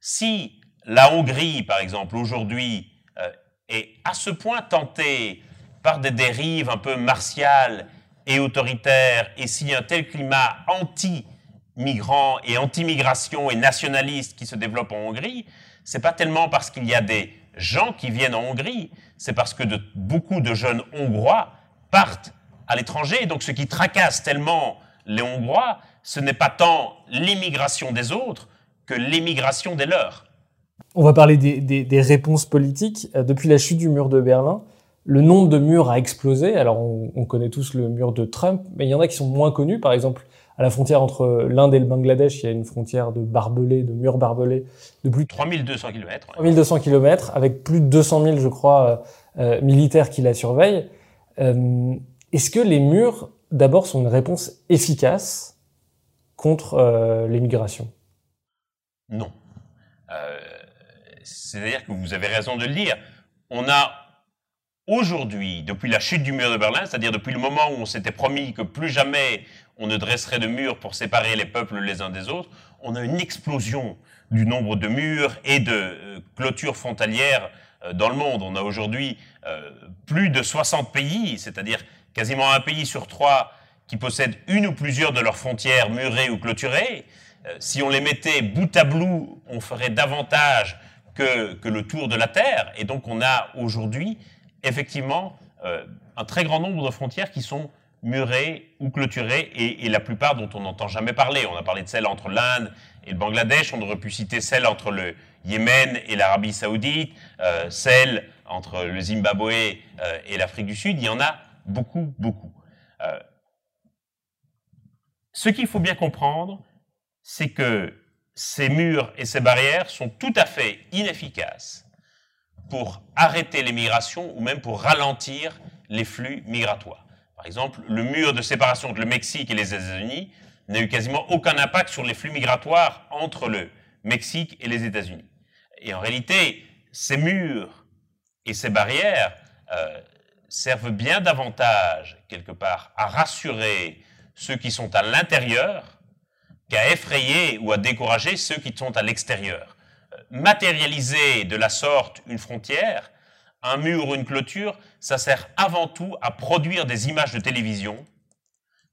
Si la Hongrie, par exemple, aujourd'hui, euh, est à ce point tentée par des dérives un peu martiales et autoritaires, et s'il y a un tel climat anti-migrant et anti-migration et nationaliste qui se développe en Hongrie, c'est pas tellement parce qu'il y a des gens qui viennent en Hongrie, c'est parce que de, beaucoup de jeunes Hongrois partent à l'étranger. Donc ce qui tracasse tellement les Hongrois, ce n'est pas tant l'immigration des autres que l'émigration des leurs. On va parler des, réponses politiques. Euh, depuis la chute du mur de Berlin, le nombre de murs a explosé. Alors on, connaît tous le mur de Trump, mais il y en a qui sont moins connus. Par exemple, à la frontière entre l'Inde et le Bangladesh, il y a une frontière de barbelés, de murs barbelés de plus de 3200 km. 3200 km, avec plus de 200 000, je crois, euh, euh, militaires qui la surveillent. Est-ce que les murs, d'abord, sont une réponse efficace contre euh, l'immigration Non. C'est-à-dire que vous avez raison de le dire. On a aujourd'hui, depuis la chute du mur de Berlin, c'est-à-dire depuis le moment où on s'était promis que plus jamais on ne dresserait de murs pour séparer les peuples les uns des autres, on a une explosion du nombre de murs et de euh, clôtures frontalières euh, dans le monde. On a aujourd'hui euh, plus de 60 pays, c'est-à-dire quasiment un pays sur trois qui possède une ou plusieurs de leurs frontières murées ou clôturées. si on les mettait bout à bout, on ferait davantage que, le tour de la Terre. Et donc on a aujourd'hui effectivement euh, un très grand nombre de frontières qui sont murées ou clôturées et, la plupart dont on n'entend jamais parler. On a parlé de celles entre l'Inde et le Bangladesh, on aurait pu citer celles entre le Yémen et l'Arabie saoudite, euh, celles entre le Zimbabwe euh, et l'Afrique du Sud. Il y en a beaucoup, beaucoup. ce qu'il faut bien comprendre, c'est que ces murs et ces barrières sont tout à fait inefficaces pour arrêter les migrations ou même pour ralentir les flux migratoires. Par exemple, le mur de séparation entre le Mexique et les États-Unis n'a eu quasiment aucun impact sur les flux migratoires entre le Mexique et les États-Unis. Et en réalité, ces murs et ces barrières euh, servent bien davantage, quelque part, à rassurer ceux qui sont à l'intérieur qu'à effrayer ou à décourager ceux qui sont à l'extérieur matérialiser de la sorte une frontière, un mur ou une clôture, ça sert avant tout à produire des images de télévision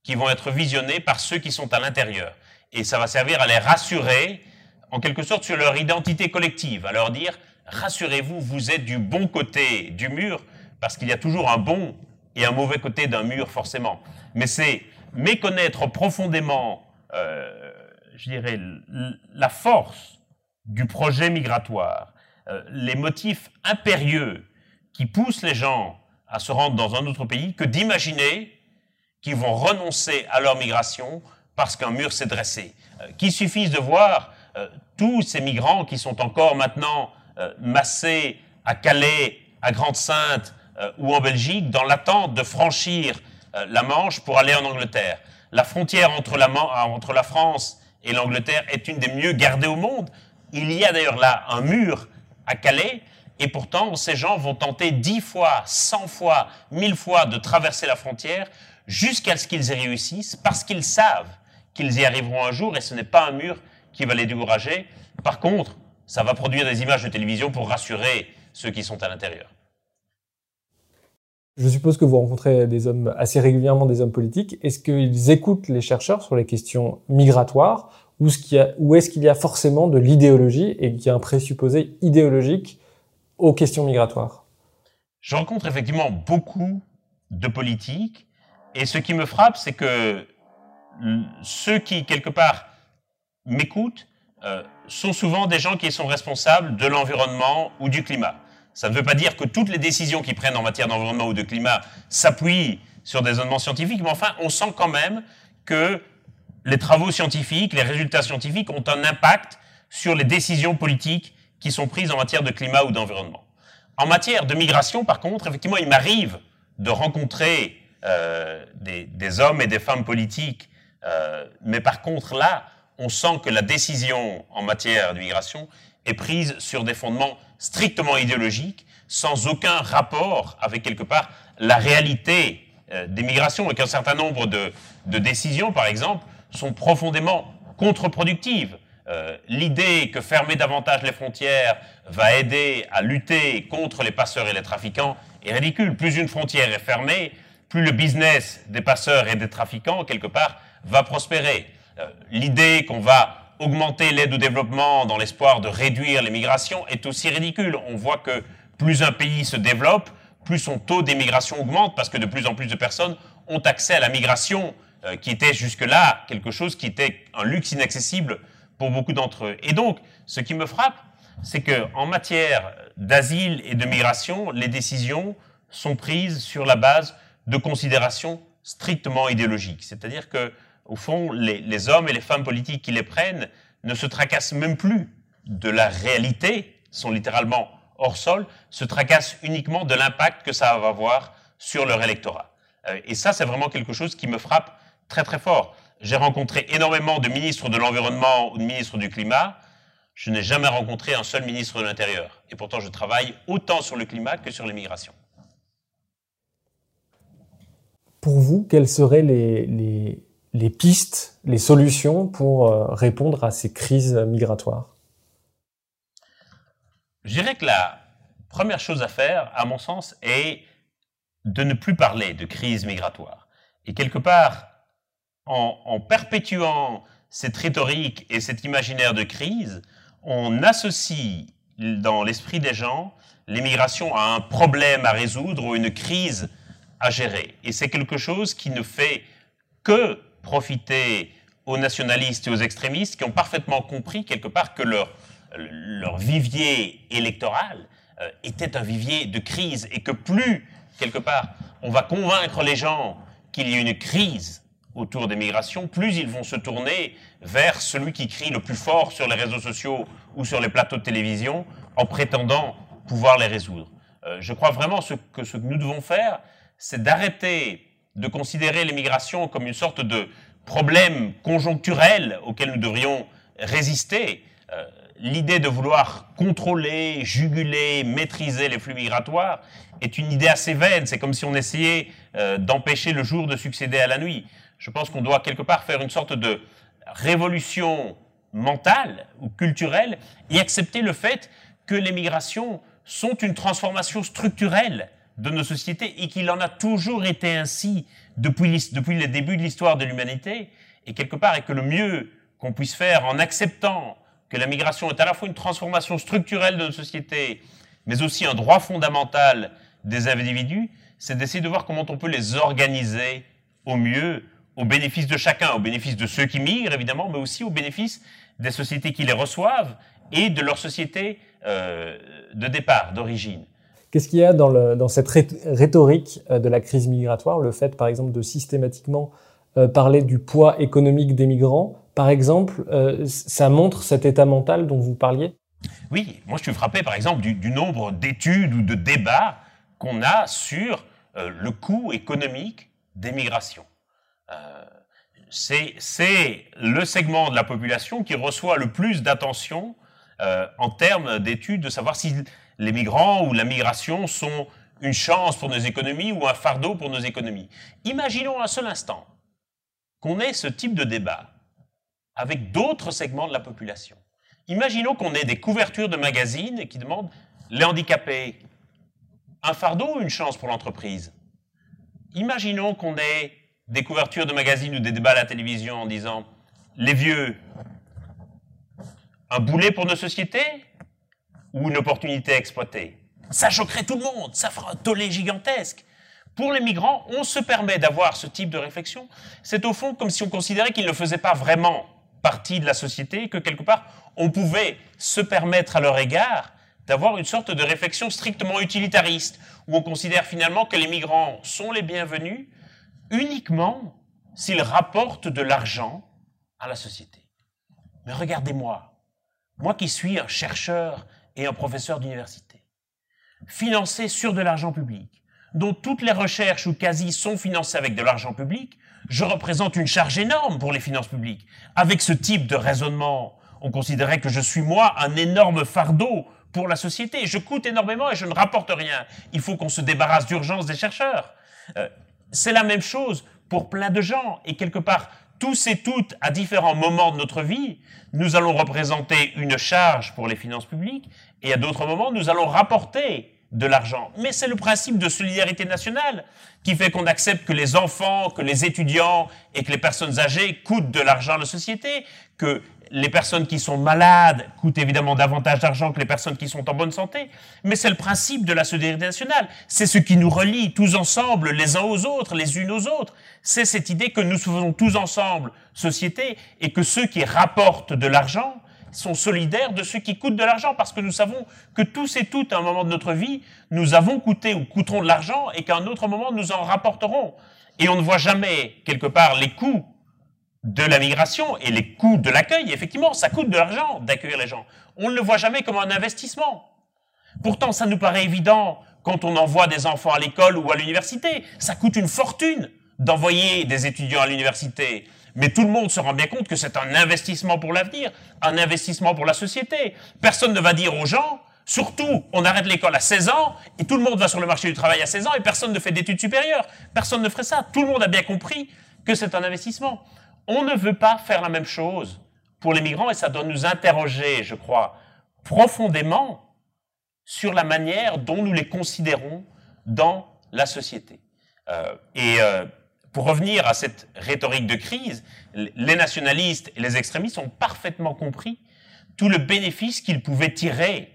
qui vont être visionnées par ceux qui sont à l'intérieur. Et ça va servir à les rassurer, en quelque sorte, sur leur identité collective, à leur dire, rassurez-vous, vous êtes du bon côté du mur, parce qu'il y a toujours un bon et un mauvais côté d'un mur, forcément. Mais c'est méconnaître profondément, euh, je dirais, la force du projet migratoire, euh, les motifs impérieux qui poussent les gens à se rendre dans un autre pays que d'imaginer qu'ils vont renoncer à leur migration parce qu'un mur s'est dressé. Euh, qu'il suffise de voir euh, tous ces migrants qui sont encore maintenant massés à Calais, à Grande-Sainte ou en Belgique dans l'attente de franchir la Manche pour aller en Angleterre. La frontière entre la, entre la France et l'Angleterre est une des mieux gardées au monde. Il y a d'ailleurs là un mur à Calais, et pourtant ces gens vont tenter dix fois, cent fois, mille fois de traverser la frontière jusqu'à ce qu'ils y réussissent, parce qu'ils savent qu'ils y arriveront un jour, et ce n'est pas un mur qui va les décourager. Par contre, ça va produire des images de télévision pour rassurer ceux qui sont à l'intérieur. Je suppose que vous rencontrez des hommes assez régulièrement, des hommes politiques. Est-ce qu'ils écoutent les chercheurs sur les questions migratoires ou est-ce qu'il y a forcément de l'idéologie et qu'il y a un présupposé idéologique aux questions migratoires? Je rencontre effectivement beaucoup de politiques et ce qui me frappe, c'est que ceux qui, quelque part, m'écoutent euh, sont souvent des gens qui sont responsables de l'environnement ou du climat. Ça ne veut pas dire que toutes les décisions qu'ils prennent en matière d'environnement ou de climat s'appuient sur des raisonnements scientifiques, mais enfin, on sent quand même que les travaux scientifiques, les résultats scientifiques ont un impact sur les décisions politiques qui sont prises en matière de climat ou d'environnement. En matière de migration, par contre, effectivement, il m'arrive de rencontrer euh, des, hommes et des femmes politiques, euh, mais par contre là, on sent que la décision en matière de migration est prise sur des fondements strictement idéologiques, sans aucun rapport avec quelque part la réalité euh, des migrations, et qu'un certain nombre de, de décisions, par exemple, sont profondément contre-productives. Euh, l'idée que fermer davantage les frontières va aider à lutter contre les passeurs et les trafiquants est ridicule. Plus une frontière est fermée, plus le business des passeurs et des trafiquants, quelque part, va prospérer. Euh, l'idée qu'on va augmenter l'aide au développement dans l'espoir de réduire les migrations est aussi ridicule. On voit que plus un pays se développe, plus son taux d'émigration augmente parce que de plus en plus de personnes ont accès à la migration euh, qui était jusque-là quelque chose qui était un luxe inaccessible pour beaucoup d'entre eux. Et donc, ce qui me frappe, c'est qu'en matière d'asile et de migration, les décisions sont prises sur la base de considérations strictement idéologiques. C'est-à-dire que, au fond, les, hommes et les femmes politiques qui les prennent ne se tracassent même plus de la réalité, sont littéralement hors sol, se tracassent uniquement de l'impact que ça va avoir sur leur électorat. Euh, et ça, c'est vraiment quelque chose qui me frappe très très fort. J'ai rencontré énormément de ministres de l'Environnement ou de ministres du Climat. Je n'ai jamais rencontré un seul ministre de l'Intérieur. Et pourtant, je travaille autant sur le climat que sur l'immigration. pour vous, quelles seraient les, pistes, les solutions pour euh, répondre à ces crises migratoires? Je dirais que la première chose à faire, à mon sens, est de ne plus parler de crise migratoire. Et quelque part, en, en perpétuant cette rhétorique et cet imaginaire de crise, on associe dans l'esprit des gens l'immigration à un problème à résoudre ou une crise à gérer. Et c'est quelque chose qui ne fait que profiter aux nationalistes et aux extrémistes qui ont parfaitement compris quelque part que leur, leur vivier électoral euh, était un vivier de crise et que plus, quelque part, on va convaincre les gens qu'il y a une crise autour des migrations, plus ils vont se tourner vers celui qui crie le plus fort sur les réseaux sociaux ou sur les plateaux de télévision en prétendant pouvoir les résoudre. Euh, je crois vraiment ce que ce que nous devons faire, c'est d'arrêter de considérer l'immigration comme une sorte de problème conjoncturel auquel nous devrions résister. Euh, l'idée de vouloir contrôler, juguler, maîtriser les flux migratoires est une idée assez vaine. C'est comme si on essayait euh, d'empêcher le jour de succéder à la nuit. Je pense qu'on doit quelque part faire une sorte de révolution mentale ou culturelle et accepter le fait que les migrations sont une transformation structurelle de nos sociétés et qu'il en a toujours été ainsi depuis, depuis le début de l'histoire de l'humanité et quelque part et que le mieux qu'on puisse faire en acceptant que la migration est à la fois une transformation structurelle de nos sociétés mais aussi un droit fondamental des individus, c'est d'essayer de voir comment on peut les organiser au mieux au bénéfice de chacun, au bénéfice de ceux qui migrent évidemment, mais aussi au bénéfice des sociétés qui les reçoivent et de leur société euh, de départ, d'origine. Qu'est-ce qu'il y a dans, cette rhétorique euh, de la crise migratoire, le fait par exemple de systématiquement euh, parler du poids économique des migrants, par exemple, euh, ça montre cet état mental dont vous parliez? Oui, moi je suis frappé par exemple du, nombre d'études ou de débats qu'on a sur le coût économique des migrations. C'est le segment de la population qui reçoit le plus d'attention en termes d'études de savoir si les migrants ou la migration sont une chance pour nos économies ou un fardeau pour nos économies. Imaginons un seul instant qu'on ait ce type de débat avec d'autres segments de la population. Imaginons qu'on ait des couvertures de magazines qui demandent les handicapés, un fardeau ou une chance pour l'entreprise? Imaginons qu'on ait des couvertures de magazines ou des débats à la télévision en disant les vieux, un boulet pour nos sociétés? Ou une opportunité à exploiter Ça choquerait tout le monde, ça fera un tollé gigantesque. Pour les migrants, on se permet d'avoir ce type de réflexion. C'est au fond comme si on considérait qu'ils ne faisaient pas vraiment partie de la société, que quelque part, on pouvait se permettre à leur égard d'avoir une sorte de réflexion strictement utilitariste, où on considère finalement que les migrants sont les bienvenus uniquement s'ils rapportent de l'argent à la société. Mais regardez-moi, moi qui suis un chercheur et un professeur d'université, financé sur de l'argent public, dont toutes les recherches ou quasi sont financées avec de l'argent public, je représente une charge énorme pour les finances publiques. Avec ce type de raisonnement, on considérait que je suis moi un énorme fardeau pour la société. Je coûte énormément et je ne rapporte rien. Il faut qu'on se débarrasse d'urgence des chercheurs. Euh, c'est la même chose pour plein de gens. Et quelque part, tous et toutes, à différents moments de notre vie, nous allons représenter une charge pour les finances publiques et à d'autres moments, nous allons rapporter de l'argent. Mais c'est le principe de solidarité nationale qui fait qu'on accepte que les enfants, que les étudiants et que les personnes âgées coûtent de l'argent à la société, que les personnes qui sont malades coûtent évidemment davantage d'argent que les personnes qui sont en bonne santé, mais c'est le principe de la solidarité nationale. C'est ce qui nous relie tous ensemble, les uns aux autres, les unes aux autres. C'est cette idée que nous faisons tous ensemble société et que ceux qui rapportent de l'argent sont solidaires de ceux qui coûtent de l'argent parce que nous savons que tous et toutes, à un moment de notre vie, nous avons coûté ou coûterons de l'argent et qu'à un autre moment, nous en rapporterons. Et on ne voit jamais, quelque part, les coûts de la migration et les coûts de l'accueil, effectivement, ça coûte de l'argent d'accueillir les gens. On ne le voit jamais comme un investissement. Pourtant, ça nous paraît évident quand on envoie des enfants à l'école ou à l'université. Ça coûte une fortune d'envoyer des étudiants à l'université. Mais tout le monde se rend bien compte que c'est un investissement pour l'avenir, un investissement pour la société. Personne ne va dire aux gens, Surtout, on arrête l'école à 16 ans et tout le monde va sur le marché du travail à 16 ans et personne ne fait d'études supérieures. Personne ne ferait ça. Tout le monde a bien compris que c'est un investissement. On ne veut pas faire la même chose pour les migrants et ça doit nous interroger, je crois, profondément sur la manière dont nous les considérons dans la société. Euh, et euh, pour revenir à cette rhétorique de crise, les nationalistes et les extrémistes ont parfaitement compris tout le bénéfice qu'ils pouvaient tirer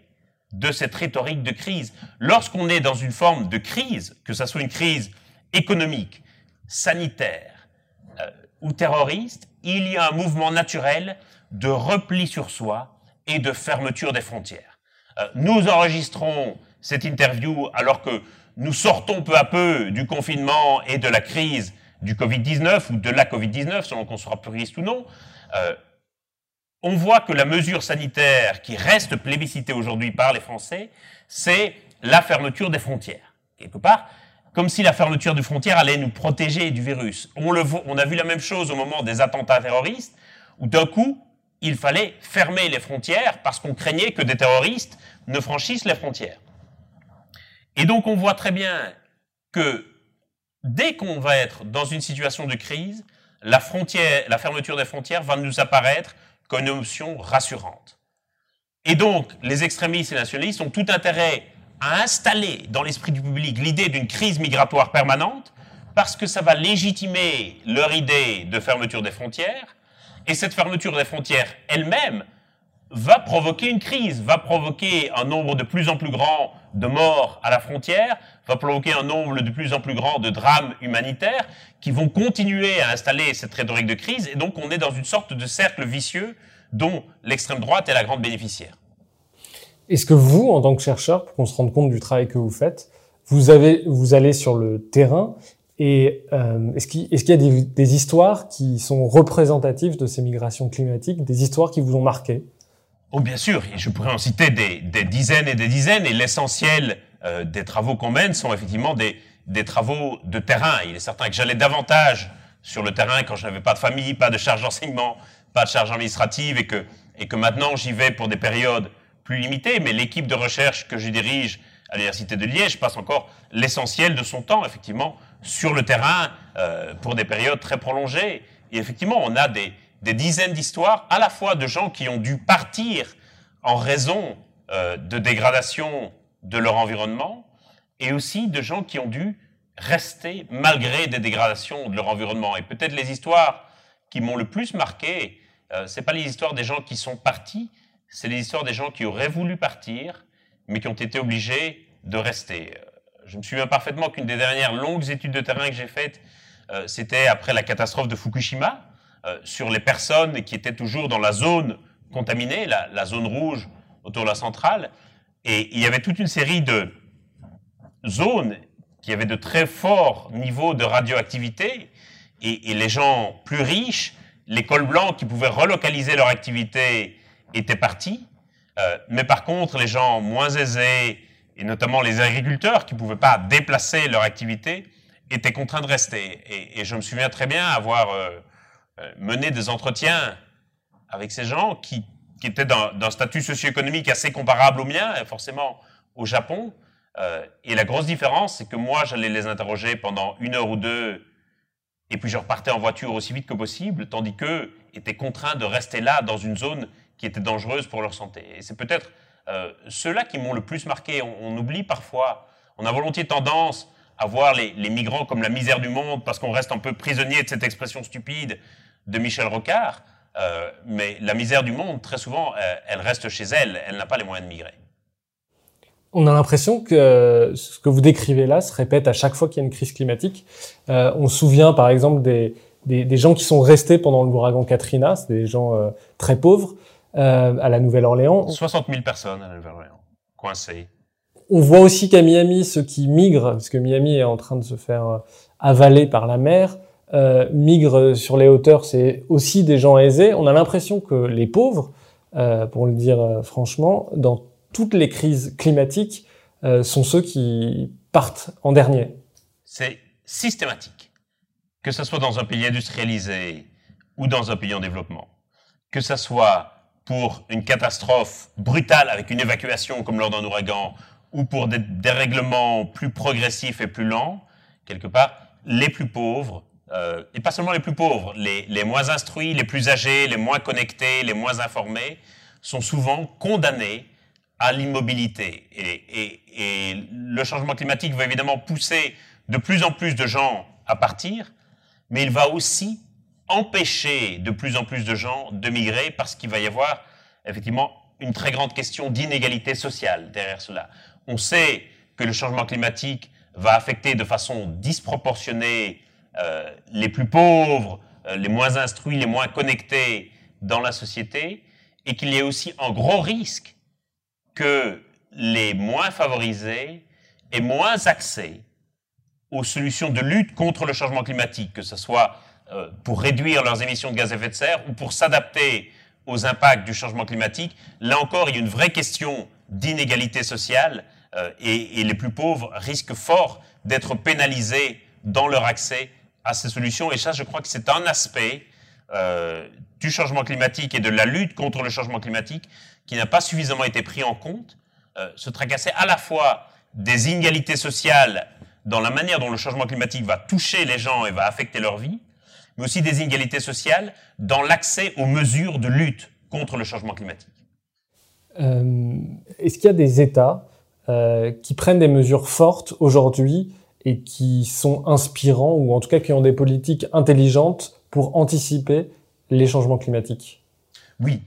de cette rhétorique de crise. Lorsqu'on est dans une forme de crise, que ce soit une crise économique, sanitaire euh, ou terroriste, il y a un mouvement naturel de repli sur soi et de fermeture des frontières. Euh, nous enregistrons cette interview alors que nous sortons peu à peu du confinement et de la crise du Covid-19 ou de la Covid-19, selon qu'on sera puriste ou non. Euh, on voit que la mesure sanitaire qui reste plébiscitée aujourd'hui par les Français, c'est la fermeture des frontières. Quelque part, comme si la fermeture des frontières allait nous protéger du virus. On, le, on a vu la même chose au moment des attentats terroristes, où d'un coup, il fallait fermer les frontières parce qu'on craignait que des terroristes ne franchissent les frontières. Et donc on voit très bien que dès qu'on va être dans une situation de crise, la, fermeture des frontières va nous apparaître comme une option rassurante. Et donc, les extrémistes et nationalistes ont tout intérêt à installer dans l'esprit du public l'idée d'une crise migratoire permanente, parce que ça va légitimer leur idée de fermeture des frontières, et cette fermeture des frontières elle-même va provoquer une crise, va provoquer un nombre de plus en plus grand de morts à la frontière, va provoquer un nombre de plus en plus grand de drames humanitaires qui vont continuer à installer cette rhétorique de crise. Et donc on est dans une sorte de cercle vicieux dont l'extrême droite est la grande bénéficiaire. Est-ce que vous, en tant que chercheur, pour qu'on se rende compte du travail que vous faites, vous, avez, vous allez sur le terrain et euh, est-ce qu'il y a des, des, histoires qui sont représentatives de ces migrations climatiques, des histoires qui vous ont marqué? Oh bien sûr, et je pourrais en citer des, des dizaines et des dizaines, et l'essentiel euh, des travaux qu'on mène sont effectivement des, des travaux de terrain. Il est certain que j'allais davantage sur le terrain quand je n'avais pas de famille, pas de charge d'enseignement, pas de charge administrative, et que, et que maintenant j'y vais pour des périodes plus limitées, mais l'équipe de recherche que je dirige à l'Université de Liège passe encore l'essentiel de son temps, effectivement, sur le terrain euh, pour des périodes très prolongées. Et effectivement, on a des, des dizaines d'histoires, à la fois de gens qui ont dû partir en raison euh, de dégradation de leur environnement, et aussi de gens qui ont dû rester malgré des dégradations de leur environnement. Et peut-être les histoires qui m'ont le plus marqué, euh, c'est pas les histoires des gens qui sont partis, c'est les histoires des gens qui auraient voulu partir, mais qui ont été obligés de rester. Euh, je me souviens parfaitement qu'une des dernières longues études de terrain que j'ai faites, euh, c'était après la catastrophe de Fukushima, euh, sur les personnes qui étaient toujours dans la zone contaminée, la, zone rouge autour de la centrale. Et il y avait toute une série de zones qui avaient de très forts niveaux de radioactivité. Et, les gens plus riches, les cols blancs qui pouvaient relocaliser leur activité étaient partis. Euh, mais par contre, les gens moins aisés, et notamment les agriculteurs qui ne pouvaient pas déplacer leur activité, étaient contraints de rester. Et, je me souviens très bien avoir euh, euh, mener des entretiens avec ces gens qui, qui étaient d'un statut socio-économique assez comparable au mien, forcément au Japon. Euh, et la grosse différence, c'est que moi, j'allais les interroger pendant une heure ou deux, et puis je repartais en voiture aussi vite que possible, tandis qu'eux étaient contraints de rester là, dans une zone qui était dangereuse pour leur santé. Et c'est peut-être euh, ceux-là qui m'ont le plus marqué. On, oublie parfois, on a volontiers tendance à voir les migrants comme la misère du monde, parce qu'on reste un peu prisonnier de cette expression stupide de Michel Rocard, euh, mais la misère du monde, très souvent, euh, elle reste chez elle, elle n'a pas les moyens de migrer. On a l'impression que ce que vous décrivez là se répète à chaque fois qu'il y a une crise climatique. Euh, on se souvient par exemple des, des, des, gens qui sont restés pendant l'ouragan Katrina, c'est des gens euh, très pauvres, euh, à la Nouvelle-Orléans. 60 000 personnes à la Nouvelle-Orléans, coincées. On voit aussi qu'à Miami, ceux qui migrent, parce que Miami est en train de se faire avaler par la mer, euh, migrent sur les hauteurs, c'est aussi des gens aisés. On a l'impression que les pauvres, euh, pour le dire euh, franchement, dans toutes les crises climatiques, sont ceux qui partent en dernier. C'est systématique. Que ce soit dans un pays industrialisé ou dans un pays en développement, que ce soit pour une catastrophe brutale avec une évacuation comme lors d'un ouragan, ou pour des dérèglements plus progressifs et plus lents, quelque part, les plus pauvres, euh, et pas seulement les plus pauvres, les, les, moins instruits, les plus âgés, les moins connectés, les moins informés, sont souvent condamnés à l'immobilité. Et, et, et, le changement climatique va évidemment pousser de plus en plus de gens à partir, mais il va aussi empêcher de plus en plus de gens de migrer parce qu'il va y avoir effectivement une très grande question d'inégalité sociale derrière cela. On sait que le changement climatique va affecter de façon disproportionnée euh, les plus pauvres, euh, les moins instruits, les moins connectés dans la société, et qu'il y ait aussi un gros risque que les moins favorisés aient moins accès aux solutions de lutte contre le changement climatique, que ce soit euh, pour réduire leurs émissions de gaz à effet de serre ou pour s'adapter aux impacts du changement climatique. Là encore, il y a une vraie question d'inégalité sociale et, les plus pauvres risquent fort d'être pénalisés dans leur accès à ces solutions. Et ça, je crois que c'est un aspect euh, du changement climatique et de la lutte contre le changement climatique qui n'a pas suffisamment été pris en compte. Euh, se tracasser à la fois des inégalités sociales dans la manière dont le changement climatique va toucher les gens et va affecter leur vie, mais aussi des inégalités sociales dans l'accès aux mesures de lutte contre le changement climatique. Euh, Est-ce qu'il y a des États euh, qui prennent des mesures fortes aujourd'hui et qui sont inspirants, ou en tout cas qui ont des politiques intelligentes pour anticiper les changements climatiques Oui,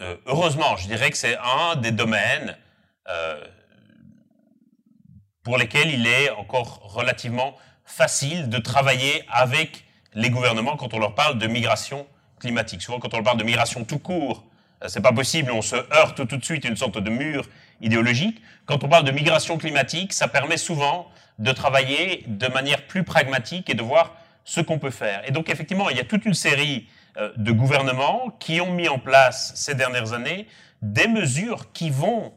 euh, heureusement, je dirais que c'est un des domaines euh, pour lesquels il est encore relativement facile de travailler avec les gouvernements quand on leur parle de migration climatique. Souvent, quand on leur parle de migration tout court, euh, c'est pas possible, on se heurte tout de suite à une sorte de mur idéologique. Quand on parle de migration climatique, ça permet souvent de travailler de manière plus pragmatique et de voir ce qu'on peut faire. Et donc, effectivement, il y a toute une série euh, de gouvernements qui ont mis en place ces dernières années des mesures qui vont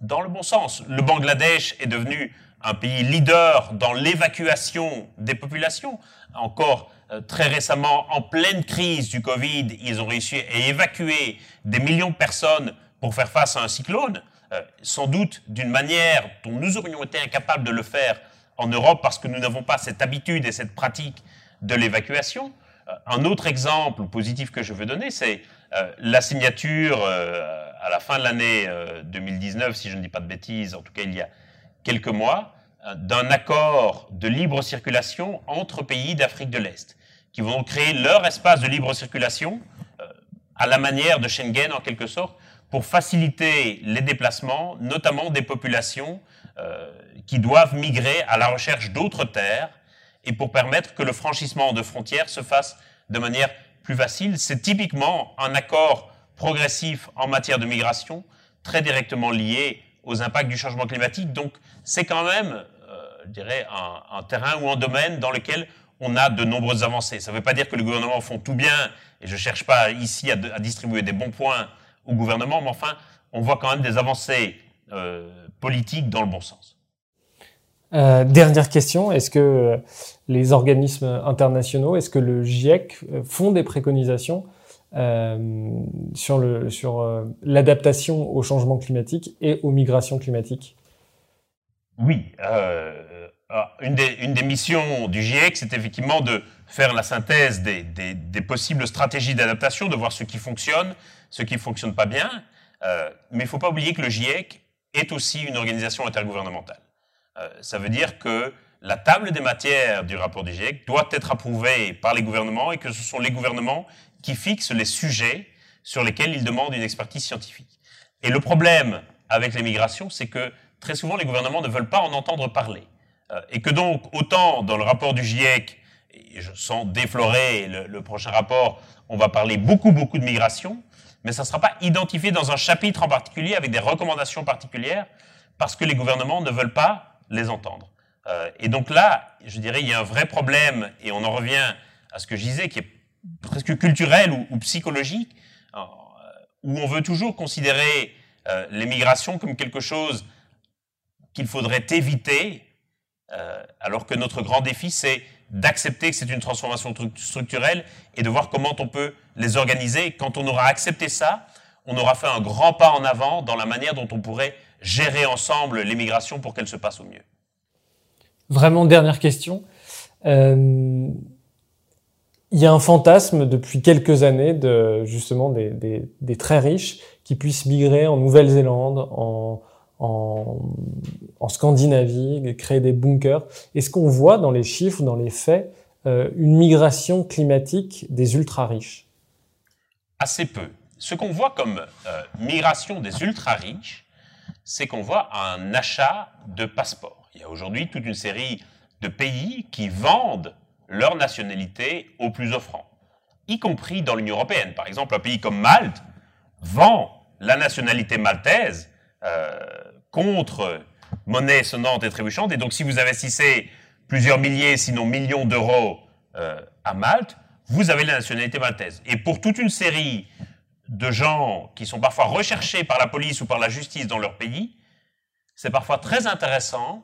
dans le bon sens. Le Bangladesh est devenu un pays leader dans l'évacuation des populations. Encore euh, très récemment, en pleine crise du Covid, ils ont réussi à évacuer des millions de personnes pour faire face à un cyclone, euh, sans doute d'une manière dont nous aurions été incapables de le faire en Europe parce que nous n'avons pas cette habitude et cette pratique de l'évacuation. Euh, un autre exemple positif que je veux donner, c'est euh, la signature euh, à la fin de l'année 2019, si je ne dis pas de bêtises, en tout cas il y a quelques mois, d'un accord de libre circulation entre pays d'Afrique de l'Est, qui vont créer leur espace de libre circulation à la manière de Schengen en quelque sorte, pour faciliter les déplacements, notamment des populations qui doivent migrer à la recherche d'autres terres et pour permettre que le franchissement de frontières se fasse de manière plus facile. C'est typiquement un accord progressif en matière de migration, très directement lié aux impacts du changement climatique. Donc c'est quand même, euh, je dirais, un, terrain ou un domaine dans lequel on a de nombreuses avancées. Ça ne veut pas dire que le gouvernement font tout bien, et je ne cherche pas ici à, à, distribuer des bons points au gouvernement, mais enfin, on voit quand même des avancées euh, dans le bon sens. Euh, dernière question, est-ce que euh, les organismes internationaux, est-ce que le GIEC euh, font des préconisations euh, sur euh, l'adaptation au changement climatique et aux migrations climatiques? Oui, une des, une, des, missions du GIEC, c'est effectivement de faire la synthèse des, des, des possibles stratégies d'adaptation, de voir ce qui fonctionne, ce qui ne fonctionne pas bien. mais il ne faut pas oublier que le GIEC est aussi une organisation intergouvernementale. Euh, ça veut dire que la table des matières du rapport du GIEC doit être approuvée par les gouvernements et que ce sont les gouvernements qui fixent les sujets sur lesquels ils demandent une expertise scientifique. Et le problème avec les migrations, c'est que très souvent les gouvernements ne veulent pas en entendre parler. Euh, et que donc, autant dans le rapport du GIEC, et je sens déflorer le, le prochain rapport, on va parler beaucoup, beaucoup de migration, mais ça ne sera pas identifié dans un chapitre en particulier avec des recommandations particulières, parce que les gouvernements ne veulent pas les entendre. Euh, et donc là, je dirais, il y a un vrai problème, et on en revient à ce que je disais, qui est presque culturel ou, psychologique, euh, où on veut toujours considérer euh, l'immigration comme quelque chose qu'il faudrait éviter, euh, alors que notre grand défi, c'est d'accepter que c'est une transformation structurelle et de voir comment on peut les organiser. Quand on aura accepté ça, on aura fait un grand pas en avant dans la manière dont on pourrait gérer ensemble l'immigration pour qu'elle se passe au mieux. Vraiment, dernière question. Euh, il y a un fantasme depuis quelques années de justement des, des, des très riches qui puissent migrer en Nouvelle-Zélande, en, en, Scandinavie, créer des bunkers. Est-ce qu'on voit dans les chiffres, dans les faits, euh, une migration climatique des ultra-riches? Assez peu. Ce qu'on voit comme euh, migration des ultra-riches, c'est qu'on voit un achat de passeports. Il y a aujourd'hui toute une série de pays qui vendent leur nationalité aux plus offrants, y compris dans l'Union européenne. Par exemple, un pays comme Malte vend la nationalité maltaise contre monnaie sonnante et trébuchante. Et donc, si vous investissez plusieurs milliers, sinon millions d'euros euh, à Malte, vous avez la nationalité maltaise. Et pour toute une série de gens qui sont parfois recherchés par la police ou par la justice dans leur pays, c'est parfois très intéressant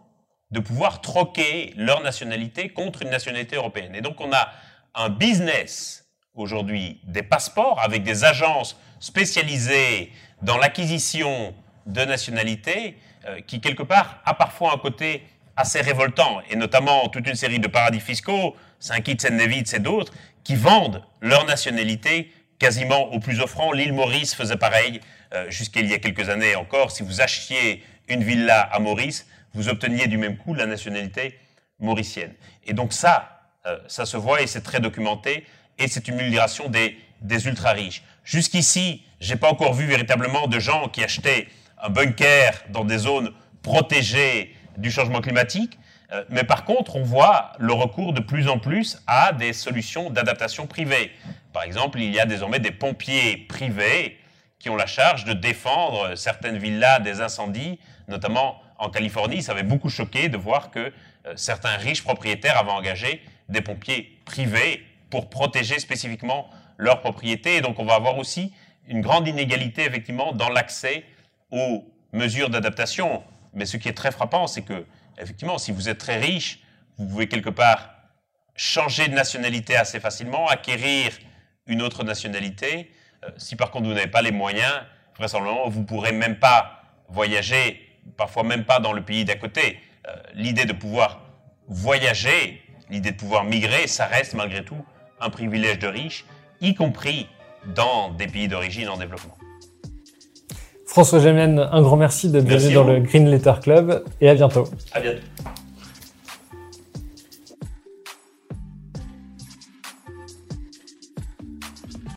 de pouvoir troquer leur nationalité contre une nationalité européenne. Et donc on a un business aujourd'hui des passeports avec des agences spécialisées dans l'acquisition de nationalités euh, qui quelque part a parfois un côté assez révoltant et notamment toute une série de paradis fiscaux, Saint-Kitts, et d'autres qui vendent leur nationalité quasiment au plus offrant. L'île Maurice faisait pareil euh, jusqu'à il y a quelques années encore. Si vous achetiez une villa à Maurice, vous obteniez du même coup la nationalité mauricienne. Et donc ça, euh, ça se voit et c'est très documenté, et c'est une migration des, des ultra-riches. Jusqu'ici, j'ai pas encore vu véritablement de gens qui achetaient un bunker dans des zones protégées du changement climatique, euh, mais par contre, on voit le recours de plus en plus à des solutions d'adaptation privée. Par exemple, il y a désormais des pompiers privés qui ont la charge de défendre certaines villas des incendies, notamment en Californie, ça avait beaucoup choqué de voir que euh, certains riches propriétaires avaient engagé des pompiers privés pour protéger spécifiquement leurs propriétés. Et donc on va avoir aussi une grande inégalité effectivement dans l'accès aux mesures d'adaptation. Mais ce qui est très frappant, c'est que effectivement, si vous êtes très riche, vous pouvez quelque part changer de nationalité assez facilement, acquérir une autre nationalité. Euh, si par contre vous n'avez pas les moyens, vraisemblablement vous ne pourrez même pas voyager parfois même pas dans le pays d'à côté. Euh, l'idée de pouvoir voyager, l'idée de pouvoir migrer, ça reste malgré tout un privilège de riches, y compris dans des pays d'origine en développement. François Gémen, un grand merci d'être venu dans le Green Letter Club et à bientôt. À bientôt.